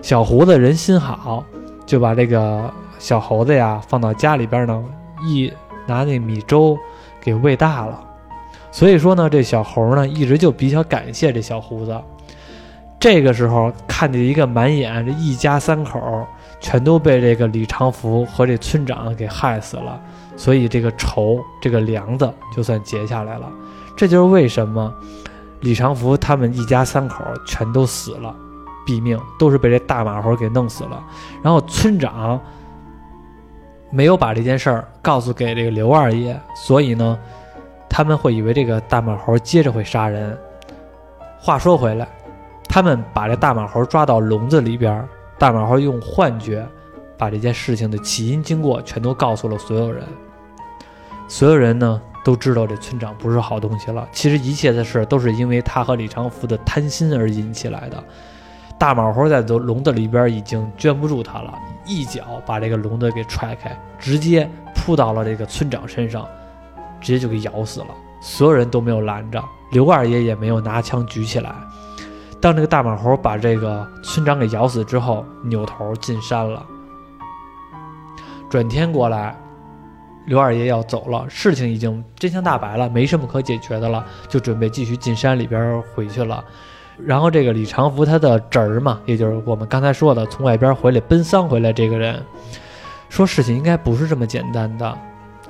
小胡子人心好，就把这个小猴子呀放到家里边呢，一拿那米粥给喂大了。所以说呢，这小猴呢一直就比较感谢这小胡子。这个时候看见一个满眼这一家三口。全都被这个李长福和这村长给害死了，所以这个仇，这个梁子就算结下来了。这就是为什么李长福他们一家三口全都死了，毙命都是被这大马猴给弄死了。然后村长没有把这件事儿告诉给这个刘二爷，所以呢，他们会以为这个大马猴接着会杀人。话说回来，他们把这大马猴抓到笼子里边。大马猴用幻觉把这件事情的起因经过全都告诉了所有人，所有人呢都知道这村长不是好东西了。其实一切的事都是因为他和李长福的贪心而引起来的。大马猴在笼笼子里边已经圈不住他了，一脚把这个笼子给踹开，直接扑到了这个村长身上，直接就给咬死了。所有人都没有拦着，刘二爷也没有拿枪举起来。当这个大马猴把这个村长给咬死之后，扭头进山了。转天过来，刘二爷要走了，事情已经真相大白了，没什么可解决的了，就准备继续进山里边回去了。然后这个李长福他的侄儿嘛，也就是我们刚才说的从外边回来奔丧回来这个人，说事情应该不是这么简单的，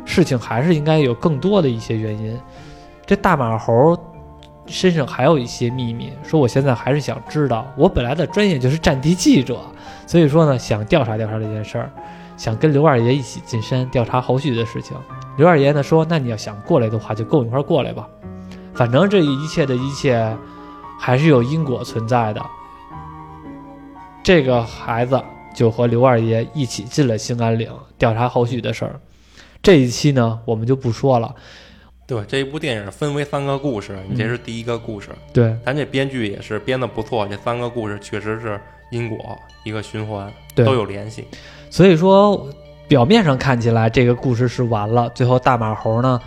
事情还是应该有更多的一些原因。这大马猴。身上还有一些秘密，说我现在还是想知道。我本来的专业就是战地记者，所以说呢，想调查调查这件事儿，想跟刘二爷一起进山调查后续的事情。刘二爷呢说：“那你要想过来的话，就跟我一块过来吧。反正这一切的一切，还是有因果存在的。”这个孩子就和刘二爷一起进了兴安岭，调查后续的事儿。这一期呢，我们就不说了。对这一部电影分为三个故事，你这是第一个故事。对，咱这编剧也是编的不错，这三个故事确实是因果一个循环，都有联系。所以说，表面上看起来这个故事是完了，最后大马猴呢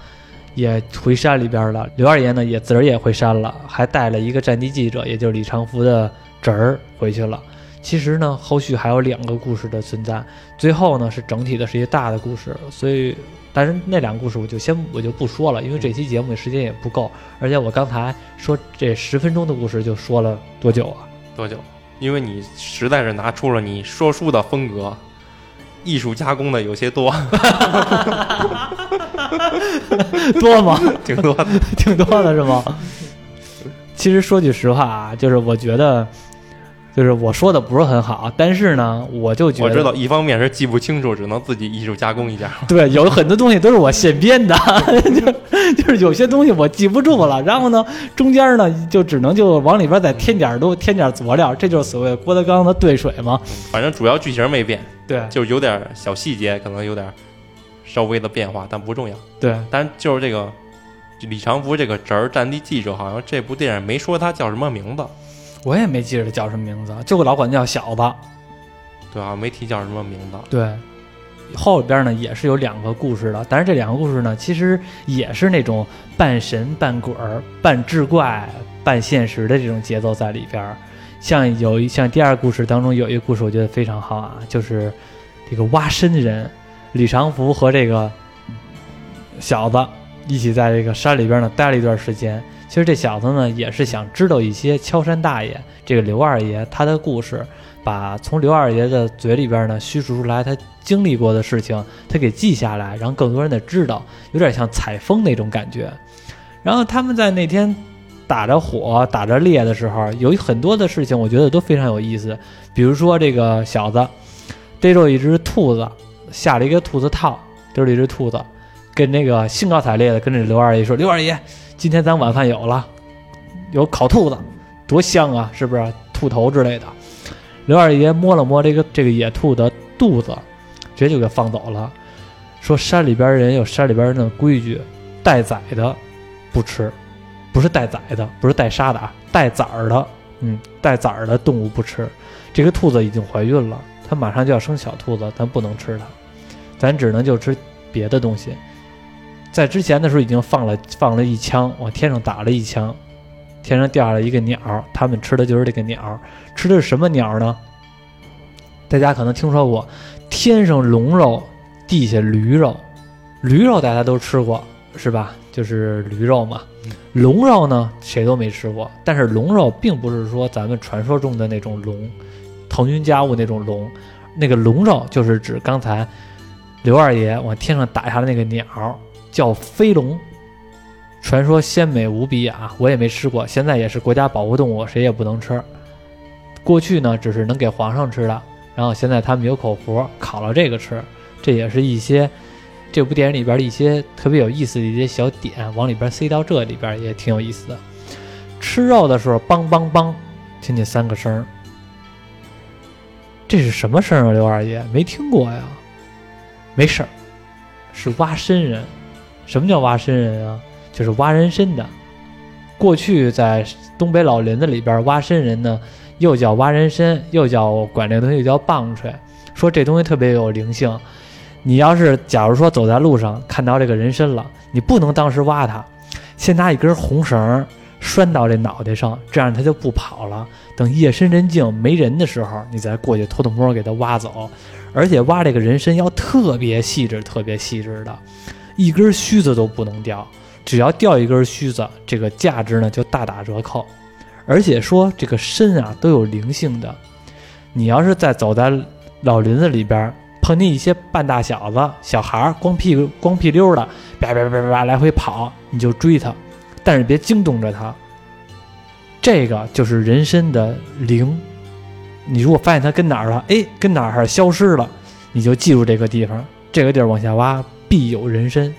也回山里边了，刘二爷呢也自个儿也回山了，还带了一个战地记者，也就是李长福的侄儿回去了。其实呢，后续还有两个故事的存在，最后呢是整体的是一个大的故事，所以。但是那两个故事我就先我就不说了，因为这期节目的时间也不够，而且我刚才说这十分钟的故事就说了多久啊？多久？因为你实在是拿出了你说书的风格，艺术加工的有些多，多吗？挺多的，挺多的是吗？其实说句实话啊，就是我觉得。就是我说的不是很好，但是呢，我就觉得我知道，一方面是记不清楚，只能自己艺术加工一下。对，有很多东西都是我现编的，就就是有些东西我记不住了，然后呢，中间呢就只能就往里边再添点儿，都添点儿佐料，这就是所谓郭德纲的兑水嘛。反正主要剧情没变。对就是有点小细节，可能有点稍微的变化，但不重要。对，但就是这个李长福这个侄儿战地记者，好像这部电影没说他叫什么名字，我也没记着他叫什么名字，就老管他叫小子。对啊，没提叫什么名字。对，后边呢也是有两个故事的，但是这两个故事呢，其实也是那种半神半鬼儿、半志怪半现实的这种节奏在里边儿。像有一像第二故事当中有一个故事，我觉得非常好啊，就是这个挖参人李长福和这个小子一起在这个山里边呢待了一段时间。其实这小子呢也是想知道一些敲山大爷这个刘二爷他的故事，把从刘二爷的嘴里边呢叙述出来他经历过的事情，他给记下来，让更多人得知道，有点像采风那种感觉。然后他们在那天打着火、打着猎的时候，有很多的事情，我觉得都非常有意思。比如说这个小子逮着一只兔子，下了一个兔子套，逮着一只兔子，跟那个兴高采烈的跟这刘二爷说：“刘二爷，今天咱晚饭有了，有烤兔子，多香啊，是不是？兔头之类的。”刘二爷摸了摸这个这个野兔的肚子，直接就给放走了，说山里边人有山里边人的规矩，带崽的不吃，不是带崽的，不是带杀的啊，带崽儿的，嗯，带崽儿的动物不吃。这个兔子已经怀孕了，它马上就要生小兔子，咱不能吃它，咱只能就吃别的东西。在之前的时候已经放了放了一枪，往天上打了一枪，天上掉下来一个鸟，他们吃的就是这个鸟，吃的是什么鸟呢？大家可能听说过，天上龙肉，地下驴肉，驴肉大家都吃过是吧？就是驴肉嘛。龙肉呢，谁都没吃过。但是龙肉并不是说咱们传说中的那种龙，腾云驾雾那种龙，那个龙肉就是指刚才刘二爷往天上打下的那个鸟，叫飞龙。传说鲜美无比啊！我也没吃过，现在也是国家保护动物，谁也不能吃。过去呢，只是能给皇上吃的，然后现在他们有口福，烤了这个吃，这也是一些这部电影里边的一些特别有意思的一些小点，往里边塞到这里边也挺有意思的。吃肉的时候，梆梆梆，听见三个声儿，这是什么声啊？刘二爷没听过呀？没事儿，是挖参人。什么叫挖参人啊？就是挖人参的。过去在东北老林子里边，挖参人呢，又叫挖人参，又叫管这东西叫棒槌，说这东西特别有灵性。你要是假如说走在路上看到这个人参了，你不能当时挖它，先拿一根红绳拴到这脑袋上，这样它就不跑了。等夜深人静没人的时候，你再过去偷偷摸摸给它挖走。而且挖这个人参要特别细致、特别细致的，一根须子都不能掉。只要掉一根须子，这个价值呢就大打折扣。而且说这个参啊都有灵性的，你要是在走在老林子里边，碰见一些半大小子、小孩儿光屁股光屁溜的，叭叭叭叭叭来回跑，你就追他，但是别惊动着他。这个就是人参的灵。你如果发现它跟哪儿了，哎，跟哪儿消失了，你就记住这个地方，这个地儿往下挖必有人参。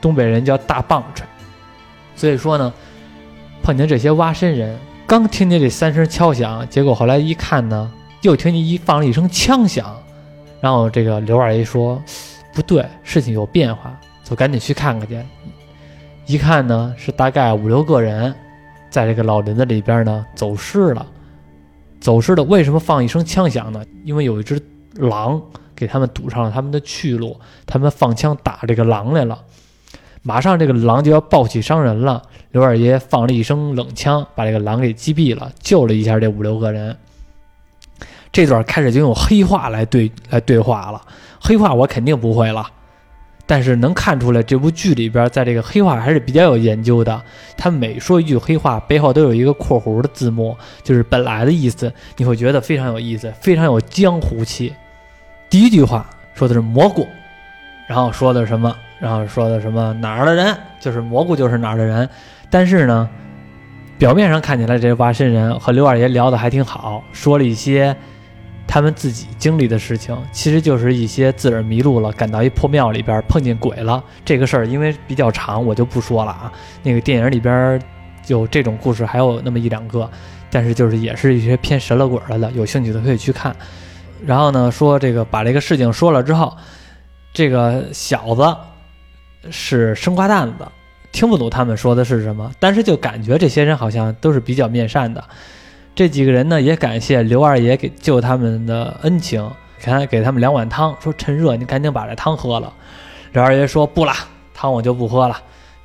东北人叫大棒槌，所以说呢，碰见这些挖参人，刚听见这三声敲响，结果后来一看呢，又听见一放了一声枪响，然后这个刘二爷说不对，事情有变化，就赶紧去看看去。一看呢，是大概五六个人，在这个老林子里边呢走失了。走失的为什么放一声枪响呢？因为有一只狼给他们堵上了他们的去路，他们放枪打这个狼来了。马上这个狼就要暴起伤人了，刘二爷放了一声冷枪，把这个狼给击毙了，救了一下这五六个人。这段开始就用黑话来对来对话了，黑话我肯定不会了，但是能看出来这部剧里边在这个黑话还是比较有研究的。他每说一句黑话，背后都有一个括弧的字幕，就是本来的意思，你会觉得非常有意思，非常有江湖气。第一句话说的是蘑菇，然后说的什么？然后说的什么哪儿的人，就是蘑菇就是哪儿的人。但是呢，表面上看起来这挖参人和刘二爷聊得还挺好，说了一些他们自己经历的事情，其实就是一些自个儿迷路了，赶到一破庙里边碰见鬼了。这个事儿因为比较长，我就不说了啊。那个电影里边有这种故事，还有那么一两个，但是就是也是一些偏神了鬼了的，有兴趣的可以去看。然后呢，说这个把这个事情说了之后，这个小子是生瓜蛋子，听不懂他们说的是什么，但是就感觉这些人好像都是比较面善的。这几个人呢，也感谢刘二爷给救他们的恩情，给他给他们两碗汤，说趁热你赶紧把这汤喝了。刘二爷说不了，汤我就不喝了。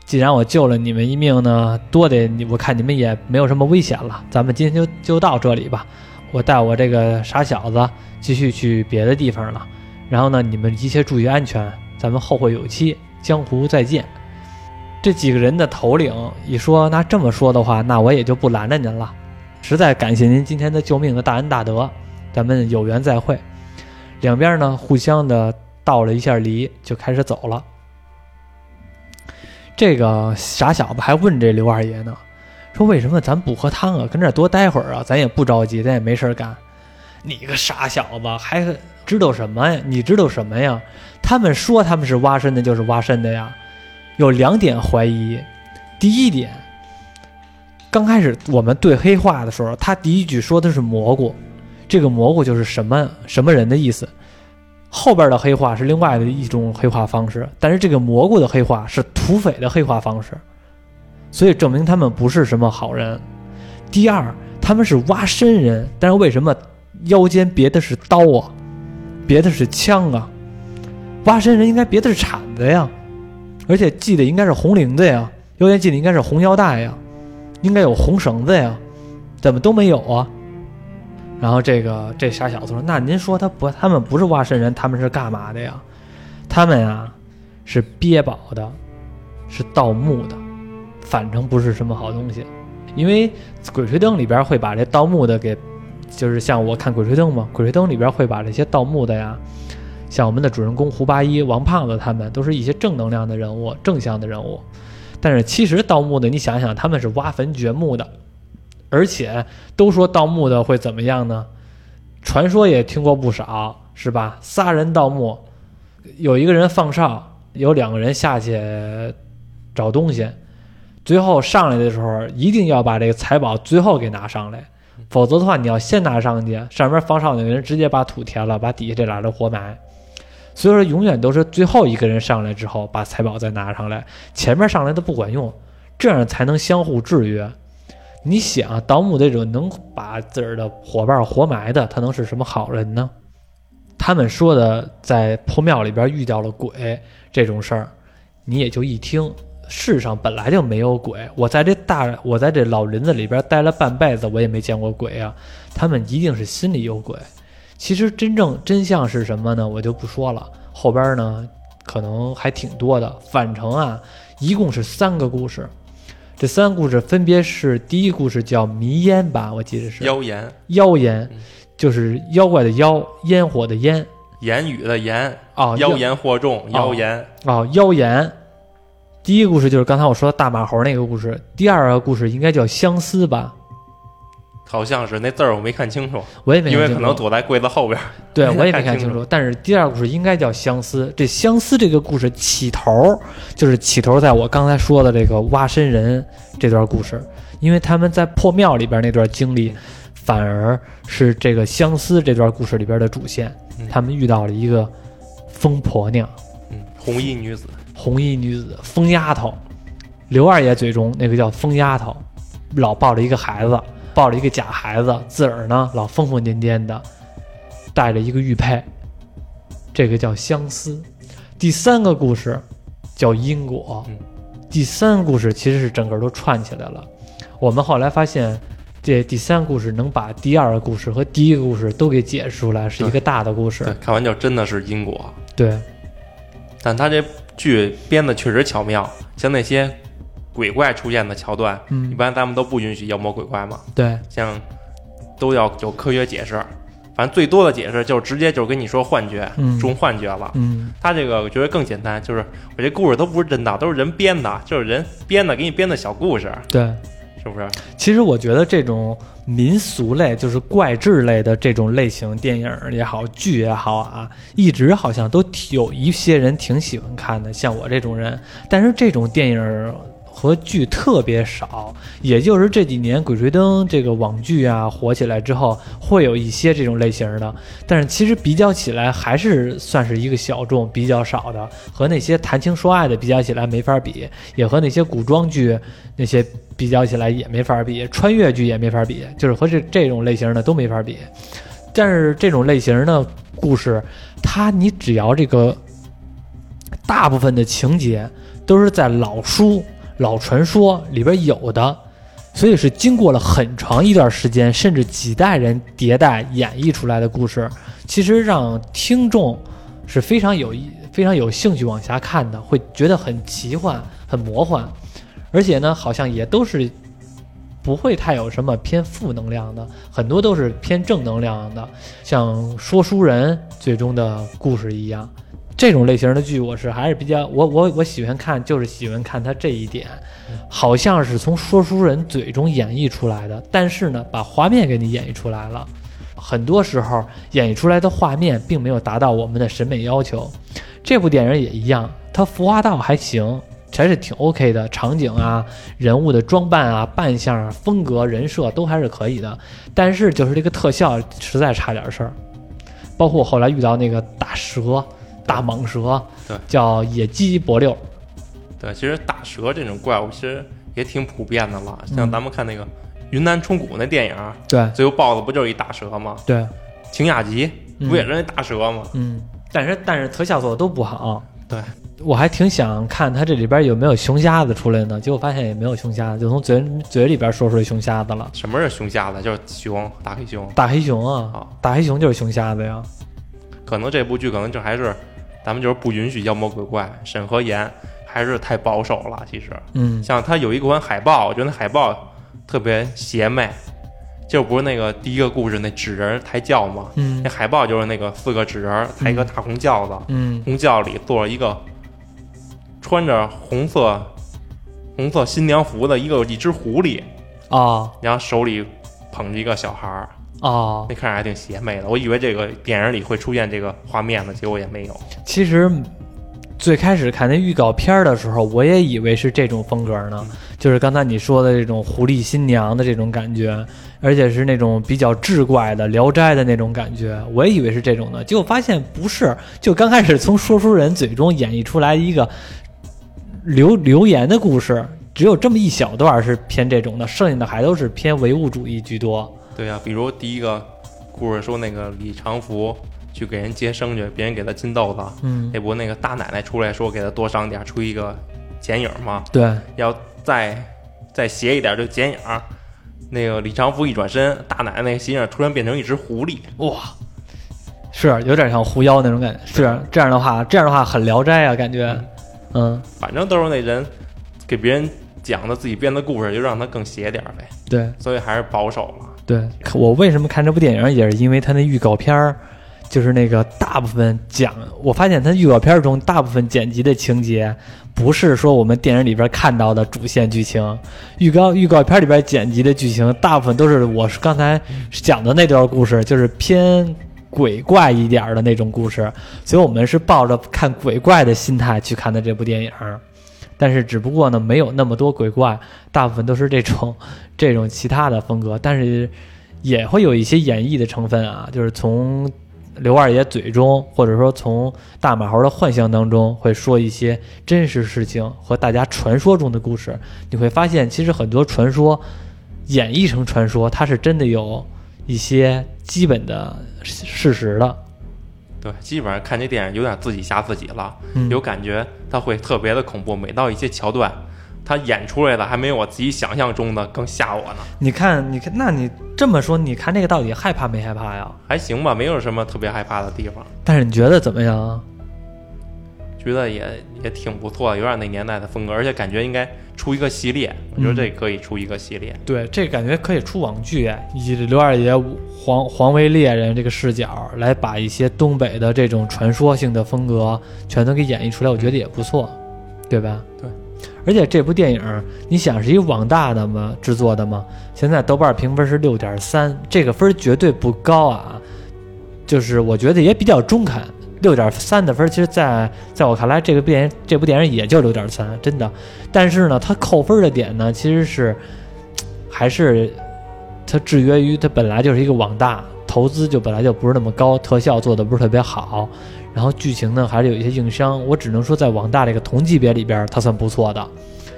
既然我救了你们一命呢，多得你我看你们也没有什么危险了，咱们今天就就到这里吧。我带我这个傻小子继续去别的地方了。然后呢，你们一切注意安全，咱们后会有期，江湖再见。这几个人的头领一说，那这么说的话，那我也就不拦着您了。实在感谢您今天的救命的大恩大德，咱们有缘再会。两边呢互相的道了一下礼，就开始走了。这个傻小子还问这刘二爷呢，说为什么咱不喝汤啊？跟这儿多待会儿啊？咱也不着急，咱也没事干。你个傻小子，还知道什么呀？你知道什么呀？他们说他们是挖参的，就是挖参的呀。有两点怀疑，第一点，刚开始我们对黑话的时候，他第一句说的是蘑菇，这个蘑菇就是什么什么人的意思。后边的黑化是另外的一种黑化方式，但是这个蘑菇的黑化是土匪的黑化方式，所以证明他们不是什么好人。第二，他们是挖参人，但是为什么腰间别的是刀啊，别的是枪啊？挖参人应该别的是铲子呀，而且系的应该是红领子呀，腰间系的应该是红腰带呀，应该有红绳子呀，怎么都没有啊？然后这个这傻小子说：“那您说他不，他们不是挖参人，他们是干嘛的呀？他们呀，是憋宝的，是盗墓的，反正不是什么好东西。因为《鬼吹灯》里边会把这盗墓的给，就是像我看《鬼吹灯》嘛，《鬼吹灯》里边会把这些盗墓的呀，像我们的主人公胡八一、王胖子他们，都是一些正能量的人物、正向的人物。但是其实盗墓的，你想想，他们是挖坟掘墓的。”而且都说盗墓的会怎么样呢？传说也听过不少，是吧？仨人盗墓，有一个人放哨，有两个人下去找东西，最后上来的时候一定要把这个财宝最后给拿上来，否则的话你要先拿上去，上面放哨那个人直接把土填了，把底下这俩人活埋。所以说永远都是最后一个人上来之后把财宝再拿上来，前面上来的不管用，这样才能相互制约。你想啊盗墓这种能把自个儿的伙伴活埋的，他能是什么好人呢？他们说的在破庙里边遇到了鬼这种事儿，你也就一听，世上本来就没有鬼。我在这大，我在这老林子里边待了半辈子，我也没见过鬼啊。他们一定是心里有鬼。其实真正真相是什么呢？我就不说了。后边呢，可能还挺多的。返程啊，一共是三个故事。这三个故事分别是：第一故事叫迷烟吧，我记得是妖言，妖言就是妖怪的妖，烟火的烟，言语的言啊，妖言惑众，妖言啊，妖言。第一个故事就是刚才我说的大马猴那个故事，第二个故事应该叫相思吧。好像是那字儿我没看清楚，我也没看因为可能躲在柜子后边。对，我也没 看清楚。但是第二故事应该叫相思。这相思这个故事起头就是起头，在我刚才说的这个挖参人这段故事，因为他们在破庙里边那段经历，反而是这个相思这段故事里边的主线。他们遇到了一个疯婆娘，嗯，红衣女子，红衣女子，疯丫头。刘二爷嘴中那个叫疯丫头，老抱着一个孩子。抱着一个假孩子，自个儿呢老疯疯癫癫的，带着一个玉佩，这个叫相思。第三个故事叫因果，第三个故事其实是整个都串起来了。我们后来发现，这第三个故事能把第二个故事和第一个故事都给解释出来，是一个大的故事。看完就，真的是因果。对，但他这剧编的确实巧妙，像那些。鬼怪出现的桥段，嗯，一般咱们都不允许妖魔鬼怪嘛。对，像都要有科学解释，反正最多的解释就是直接就是跟你说幻觉，中幻觉了。嗯，他这个我觉得更简单，就是我这故事都不是真的，都是人编的，就是人编的，给你编的小故事。对，是不是？其实我觉得这种民俗类，就是怪志类的这种类型电影也好，剧也好啊，一直好像都有一些人挺喜欢看的，像我这种人。但是这种电影。和剧特别少，也就是这几年《鬼吹灯》这个网剧啊火起来之后，会有一些这种类型的，但是其实比较起来还是算是一个小众、比较少的，和那些谈情说爱的比较起来没法比，也和那些古装剧那些比较起来也没法比，穿越剧也没法比，就是和这这种类型的都没法比。但是这种类型的故事，它你只要这个大部分的情节都是在老书、老传说里边有的，所以是经过了很长一段时间，甚至几代人迭代演绎出来的故事，其实让听众是非常有意、非常有兴趣往下看的，会觉得很奇幻、很魔幻，而且呢，好像也都是。不会太有什么偏负能量的，很多都是偏正能量的，像说书人最终的故事一样，这种类型的剧我是还是比较我我我喜欢看，就是喜欢看它这一点，好像是从说书人嘴中演绎出来的，但是呢，把画面给你演绎出来了，很多时候演绎出来的画面并没有达到我们的审美要求，这部电影也一样，它服化道还行。还是挺 OK 的，场景啊、人物的装扮啊、扮相啊、风格、人设都还是可以的，但是就是这个特效实在差点事儿，包括我后来遇到那个大蛇、大蟒蛇，对，叫野鸡伯六，对，其实大蛇这种怪物其实也挺普遍的了，嗯像咱们看那个云南虫谷那电影，对最后 BOSS 不就是一大蛇吗？对，晴雅集嗯不也是那大蛇吗？嗯，但是但是特效做的都不好，对，我还挺想看它这里边有没有熊瞎子出来呢，结果发现也没有熊瞎子，就从嘴嘴里边说出来熊瞎子了。什么是熊瞎子？就是熊，大黑熊。大黑熊啊啊，大黑熊就是熊瞎子呀。可能这部剧可能就还是咱们就是不允许妖魔鬼怪，审核严，还是太保守了。其实，嗯像他有一款海报，我觉得那海报特别邪魅，就不是那个第一个故事那纸人抬轿嘛？嗯那海报就是那个四个纸人抬一个大红轿子，嗯红轿里坐着一个穿着红色红色新娘服的一个一只狐狸，哦然后手里捧着一个小孩儿，哦，那看着还挺邪魅的。我以为这个电影里会出现这个画面呢，结果也没有。其实最开始看那预告片的时候，我也以为是这种风格呢，就是刚才你说的这种狐狸新娘的这种感觉，而且是那种比较志怪的《聊斋》的那种感觉，我也以为是这种的，结果发现不是，就刚开始从说书人嘴中演绎出来一个留留言的故事。只有这么一小段是偏这种的，剩下的还都是偏唯物主义居多。对呀、比如第一个故事说那个李长福去给人接生去，别人给他金豆子，嗯，那不那个大奶奶出来说给他多赏点儿，出一个剪影吗？对，要再再斜一点，就剪影儿。那个李长福一转身，大奶奶那个形影突然变成一只狐狸，哇，是有点像狐妖那种感觉。是这样的话，这样的话很聊斋啊，感觉。嗯，反正都是那人给别人讲的自己编的故事，就让他更邪点呗。对所以还是保守了。对，我为什么看这部电影，也是因为它那预告片儿，就是那个大部分讲，我发现它预告片中大部分剪辑的情节，不是说我们电影里边看到的主线剧情，预告预告片里边剪辑的剧情，大部分都是我是刚才讲的那段故事，就是偏。鬼怪一点的那种故事，所以我们是抱着看鬼怪的心态去看的这部电影，但是只不过呢，没有那么多鬼怪，大部分都是这种 这种其他的风格，但是也会有一些演绎的成分啊，就是从刘二爷嘴中，或者说从大马猴的幻象当中，会说一些真实事情和大家传说中的故事。你会发现，其实很多传说演绎成传说，它是真的有一些基本的事实的。对，基本上看这电影有点自己吓自己了，嗯有感觉它会特别的恐怖。每到一些桥段，它演出来的还没有我自己想象中的更吓我呢。你看，你看，那你这么说，你看这个到底害怕没害怕呀？还行吧，没有什么特别害怕的地方，但是你觉得怎么样啊？觉得也也挺不错，有点那年代的风格，而且感觉应该出一个系列，我觉得这可以出一个系列。对，这感觉可以出网剧，以刘二爷黄黄威猎人这个视角来把一些东北的这种传说性的风格全都给演绎出来，我觉得也不错，对吧？对。而且这部电影，你想是一个网大的吗制作的吗，现在豆瓣评分是六点三，这个分儿绝对不高啊，就是我觉得也比较中肯，六点三的分，其实在在我看来，这个电影这部电影也就六点三，真的。但是呢，它扣分的点呢，其实是还是它制约于它本来就是一个网大，投资就本来就不是那么高，特效做的不是特别好，然后剧情呢还是有一些硬伤。我只能说，在网大这个同级别里边，它算不错的。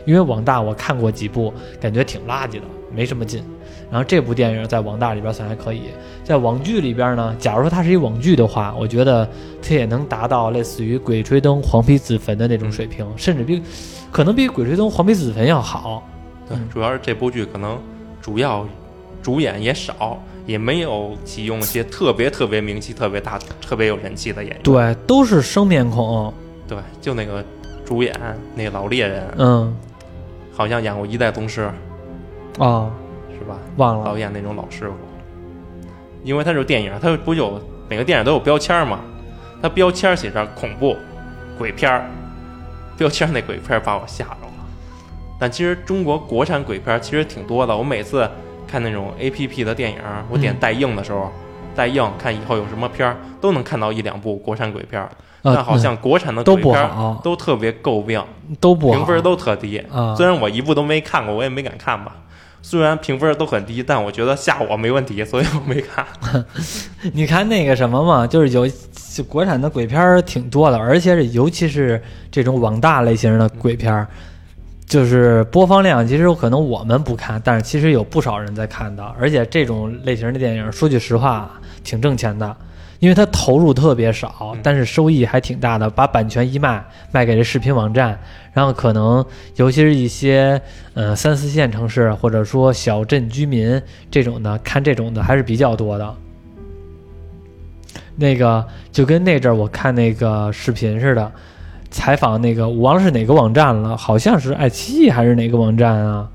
因为网大我看过几部，感觉挺垃圾的，没什么劲。然后这部电影在网大里边算还可以，在网剧里边呢，假如说它是一网剧的话，我觉得它也能达到类似于《鬼吹灯》《黄皮子坟》的那种水平，甚至比可能比《鬼吹灯》《黄皮子坟》要好。对嗯，主要是这部剧可能主要主演也少，也没有启用一些特别特别名气特别大、特别有人气的演员。对，都是生面孔。对，就那个主演那个老猎人，嗯，好像演过《一代宗师》，哦，是吧？忘了。导演那种老师傅。因为他是电影，他不有每个电影都有标签儿嘛？它标签写着恐怖、鬼片儿，标签那鬼片儿把我吓着了。但其实中国国产鬼片儿其实挺多的，我每次看那种 A P P 的电影，我点嗯待映的时候，待映看以后有什么片儿，都能看到一两部国产鬼片但好像国产的鬼片都特别诟病，都不，评分都特低。啊。虽然我一部都没看过，我也没敢看吧。虽然评分都很低，但我觉得吓我没问题，所以我没看。你看那个什么嘛，就是有就国产的鬼片儿挺多的，而且是尤其是这种网大类型的鬼片儿，就是播放量其实可能我们不看，但是其实有不少人在看的。而且这种类型的电影，说句实话，挺挣钱的，因为它投入特别少嗯，但是收益还挺大的。把版权一卖，卖给这视频网站，然后可能尤其是一些呃三四线城市或者说小镇居民这种的，看这种的还是比较多的。那个就跟那阵儿我看那个视频似的，采访那个我忘了是哪个网站了，好像是爱奇艺还是哪个网站啊？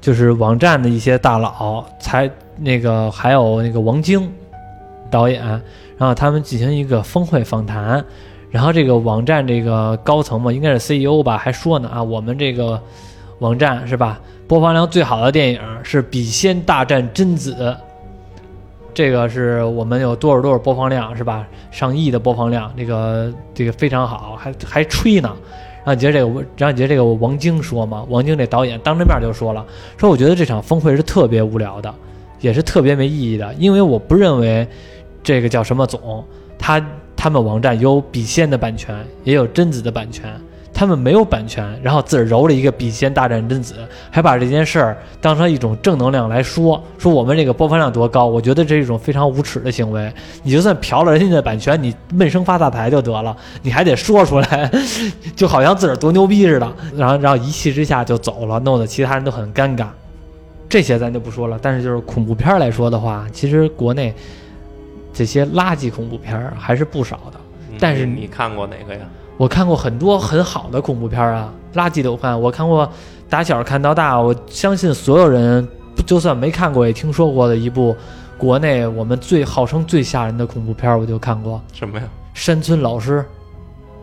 就是网站的一些大佬，才那个还有那个王晶导演，然后他们进行一个峰会访谈，然后这个网站这个高层嘛，应该是 CEO 吧，还说呢啊，我们这个网站是吧，播放量最好的电影是《笔仙大战贞子》。这个是我们有多少多少播放量是吧？上亿的播放量，这个这个非常好，还还吹呢。然后你觉得这个，然后你觉得这个王晶说嘛？王晶这导演当着面就说了，说我觉得这场峰会是特别无聊的，也是特别没意义的，因为我不认为这个叫什么总，他他们网站有笔仙的版权，也有贞子的版权。他们没有版权，然后自个儿揉了一个笔仙大战贞子，还把这件事儿当成一种正能量来说，说我们这个播放量多高，我觉得这是一种非常无耻的行为。你就算嫖了人家的版权，你闷声发大财就得了，你还得说出来，就好像自个儿多牛逼似的。然后，然后一气之下就走了，弄得其他人都很尴尬。这些咱就不说了，但是就是恐怖片来说的话，其实国内这些垃圾恐怖片儿还是不少的。但是你你看过哪个呀？我看过很多很好的恐怖片啊，垃圾的我看，我看过打小看到大，我相信所有人就算没看过也听说过的一部国内我们最号称最吓人的恐怖片，我就看过什么呀？《山村老师》，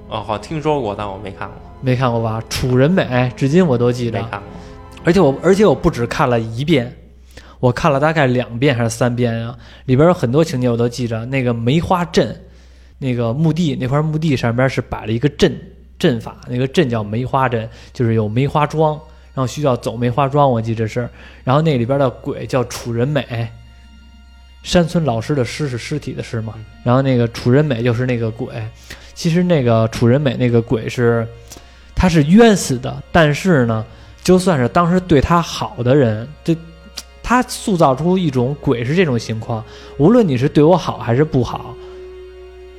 哦，好听说过，但我没看过，没看过吧？楚人美，至今我都记得，没看过。而且我而且我不止看了一遍，我看了大概两遍还是三遍啊，里边有很多情节我都记着。那个梅花镇，那个墓地那块墓地上边是摆了一个阵阵法，那个阵叫梅花阵，就是有梅花桩，然后需要走梅花桩，我记着是。然后那里边的鬼叫楚人美，山村老师的尸是尸体的尸嘛，然后那个楚人美就是那个鬼。其实那个楚人美那个鬼是，他是冤死的，但是呢。就算是当时对他好的人，这他塑造出一种鬼是这种情况。无论你是对我好还是不好，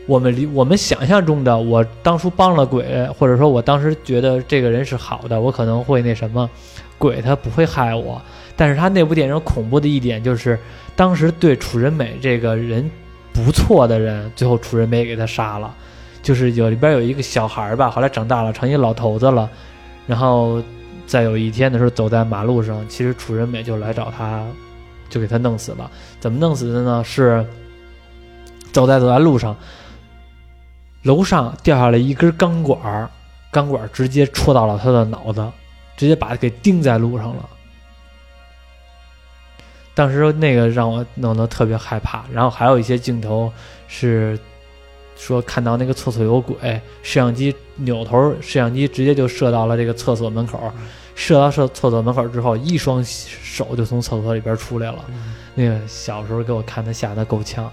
我们理我们想象中的，我当初帮了鬼，或者说我当时觉得这个人是好的，我可能会那什么，鬼他不会害我。但是他那部电影恐怖的一点就是，当时对楚人美这个人不错的人，最后楚人美给他杀了。就是有里边有一个小孩吧，后来长大了成一老头子了，然后。在有一天的时候，走在马路上，其实楚人美就来找他，就给他弄死了。怎么弄死的呢？是走在走在路上，楼上掉下来一根钢管，钢管直接戳到了他的脑子，直接把他给钉在路上了。当时那个让我弄得特别害怕。然后还有一些镜头是说看到那个厕所有鬼，摄像机扭头，摄像机直接就射到了这个厕所门口，射到厕厕所门口之后，一双手就从厕所里边出来了。那个小时候给我看的吓得够呛。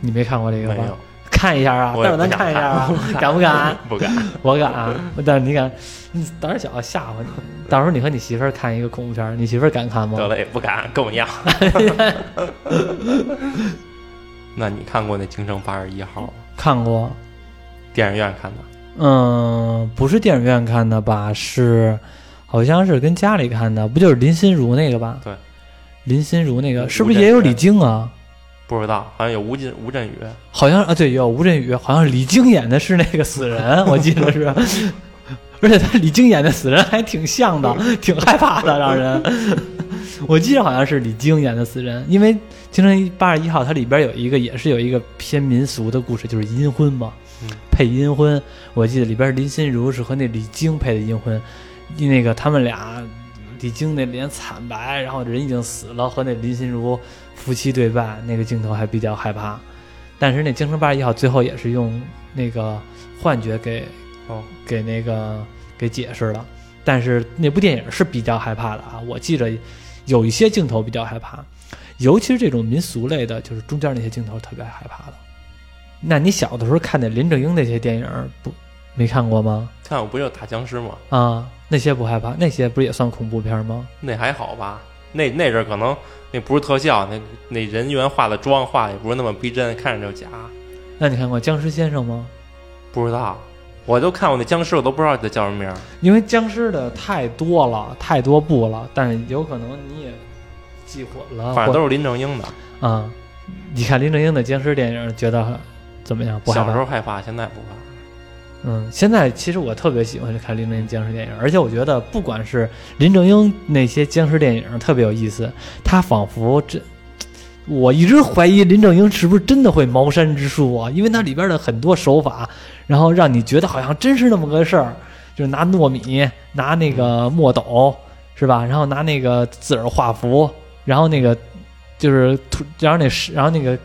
你没看过这个吧？没有，看一下啊，待会儿咱看一下啊，敢不敢？不敢。我敢啊，但是你敢，你胆儿小吓唬你。到时候你和你媳妇儿看一个恐怖片，你媳妇儿敢看吗？得嘞，不敢，跟我一样。那你看过那《京城八十一号》吗？看过，电影院看的？嗯，不是电影院看的吧？是，好像是跟家里看的，不就是林心如那个吧？对，林心如那个是不是也有李菁啊？不知道，好像有吴镇吴镇宇。好像啊，对，有吴镇宇，好像李菁演的是那个死人，我记得是。而且他李菁演的死人还挺像的，挺害怕的，让人。我记得好像是李菁演的死人，因为《京城八十一号》它里边有一个也是有一个偏民俗的故事，就是阴婚嘛，嗯配阴婚。我记得里边林心如是和那李菁配的阴婚，那个他们俩，李菁那脸惨白，然后人已经死了，和那林心如夫妻对拜，那个镜头还比较害怕。但是那《京城八十一号》最后也是用那个幻觉给哦，给那个给解释了。但是那部电影是比较害怕的啊，我记着有一些镜头比较害怕，尤其是这种民俗类的，就是中间那些镜头特别害怕的。那你小的时候看的林正英那些电影不没看过吗？看我不就打僵尸吗？啊，那些不害怕，那些不是也算恐怖片吗？那还好吧？那那阵儿可能那不是特效，那那人员化的妆化也不是那么逼真，看着就假。那你看过《僵尸先生》吗？不知道，我都看过那僵尸，我都不知道他叫什么名儿。因为僵尸的太多了，太多部了，但是有可能你也记混了。或反正都是林正英的。啊、你看林正英的僵尸电影，觉得怎么样？不小时？候害怕，现在不怕。嗯，现在其实我特别喜欢看林正英僵尸电影，而且我觉得不管是林正英那些僵尸电影特别有意思，他仿佛这，我一直怀疑林正英是不是真的会茅山之术啊？因为那里边的很多手法，然后让你觉得好像真是那么个事儿，就是拿糯米，拿那个墨斗，是吧？然后拿那个字儿画符，然后那个就是涂，然后那，然后那个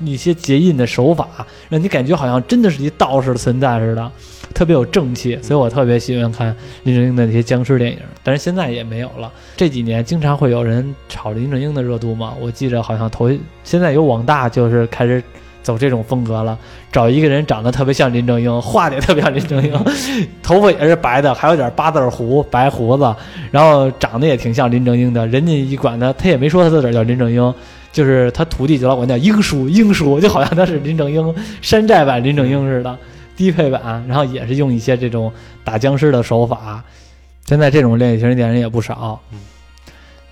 一些结印的手法，让你感觉好像真的是一道士的存在似的，特别有正气。所以我特别喜欢看林正英的那些僵尸电影，但是现在也没有了。这几年经常会有人炒林正英的热度嘛，我记着好像头现在有网大就是开始。走这种风格了，找一个人长得特别像林正英，画的也特别像林正英，头发也是白的，还有点八字胡、白胡子，然后长得也挺像林正英的。人家一管他，他也没说他自个儿叫林正英，就是他徒弟就老管他叫英叔，英叔就好像他是林正英山寨版林正英似的，低配版，然后也是用一些这种打僵尸的手法。现在这种类型电影也不少嗯。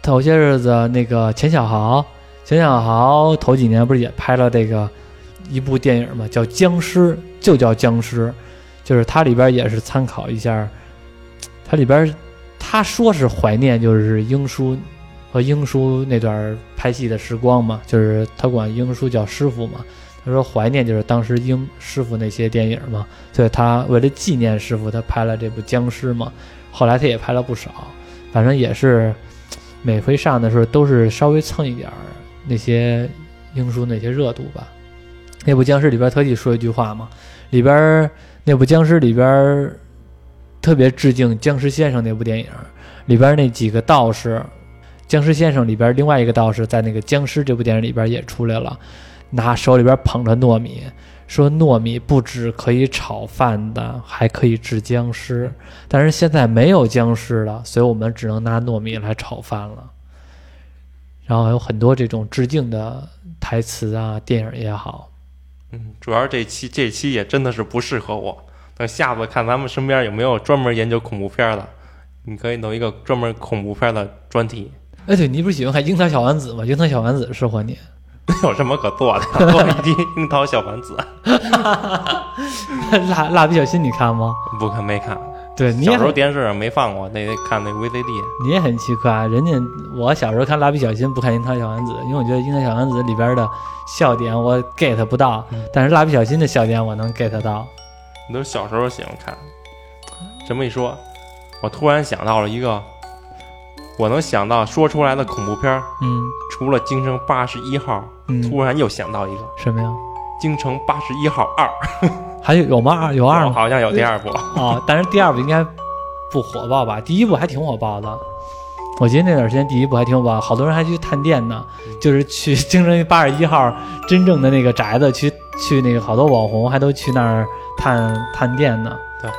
头些日子那个钱小豪，钱小豪头几年不是也拍了这个一部电影嘛，叫《僵尸》，就叫《僵尸》，就是它里边也是参考一下，它里边他说是怀念就是英叔和英叔那段拍戏的时光嘛，就是他管英叔叫师傅嘛。他说怀念就是当时英师傅那些电影嘛，所以他为了纪念师傅，他拍了这部《僵尸》嘛。后来他也拍了不少，反正也是每回上的时候都是稍微蹭一点那些英叔那些热度吧。那部《僵尸》里边特地说一句话嘛，里边那部《僵尸》里边特别致敬《僵尸先生》那部电影，里边那几个道士，《僵尸先生》里边另外一个道士在那个《僵尸》这部电影里边也出来了，拿手里边捧着糯米，说糯米不止可以炒饭的，还可以治僵尸。但是现在没有僵尸了，所以我们只能拿糯米来炒饭了。然后还有很多这种致敬的台词啊，电影也好，嗯，主要这期这期也真的是不适合我。等下次看咱们身边有没有专门研究恐怖片的，你可以弄一个专门恐怖片的专题。哎，对你不是喜欢看《樱桃小丸子》吗？《樱桃小丸子》适合你。有什么可做的？做一滴樱桃小丸子，蜡蜡笔小新你看吗？不看没看。对，你小时候电视上没放过，那得看那 VCD。你也很奇怪，人家我小时候看蜡笔小新不看樱桃小丸子，因为我觉得樱桃小丸子里边的笑点我 get 不到，嗯但是蜡笔小新的笑点我能 get 到。你都小时候喜欢看。这么一说，我突然想到了一个，我能想到说出来的恐怖片儿，嗯除了《京城八十一号》，嗯，突然又想到一个《什么呀？京城八十一号二，还有有吗？二有二吗？好像有第二部。啊，但是第二部应该不火爆吧？第一部还挺火爆的。我记得那段时间第一部还挺火爆，好多人还去探店呢，就是去京城八十一号真正的那个宅子去去那个好多网红还都去那儿探探店呢。对，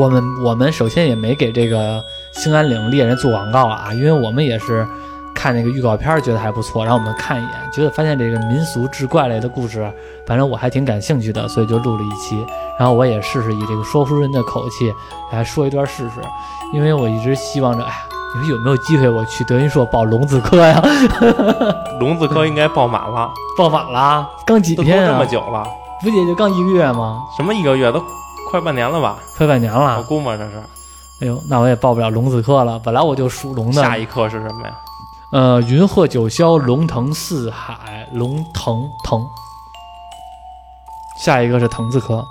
我们我们首先也没给这个兴安岭猎人做广告啊，因为我们也是看那个预告片儿觉得还不错，然后我们看一眼，觉得发现这个民俗志怪类的故事，反正我还挺感兴趣的，所以就录了一期。然后我也试试以这个说书人的口气来说一段试试，因为我一直希望着，哎呀，你说有没有机会我去德云社报龙字科呀？龙字科应该报满了，报满了，刚几天啊这么？久了，不也就刚一个月吗？什么一个月都快半年了吧？快半年了我。估摸这是。哎呦，那我也报不了龙子科了。本来我就属龙的。下一课是什么呀？呃，云鹤九霄，龙腾四海，龙腾腾。下一个是藤字科。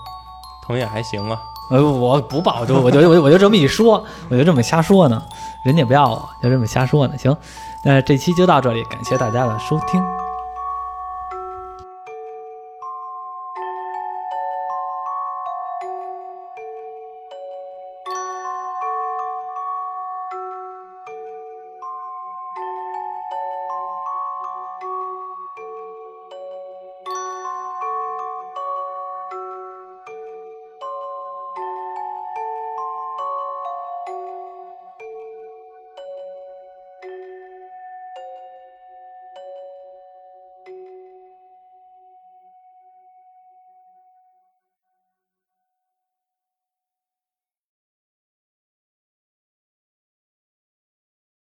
藤也还行啊。呃，我不报，我就我就我就我就这么一说，我就这么瞎说呢，人家不要我，就这么瞎说呢。行，那这期就到这里，感谢大家的收听。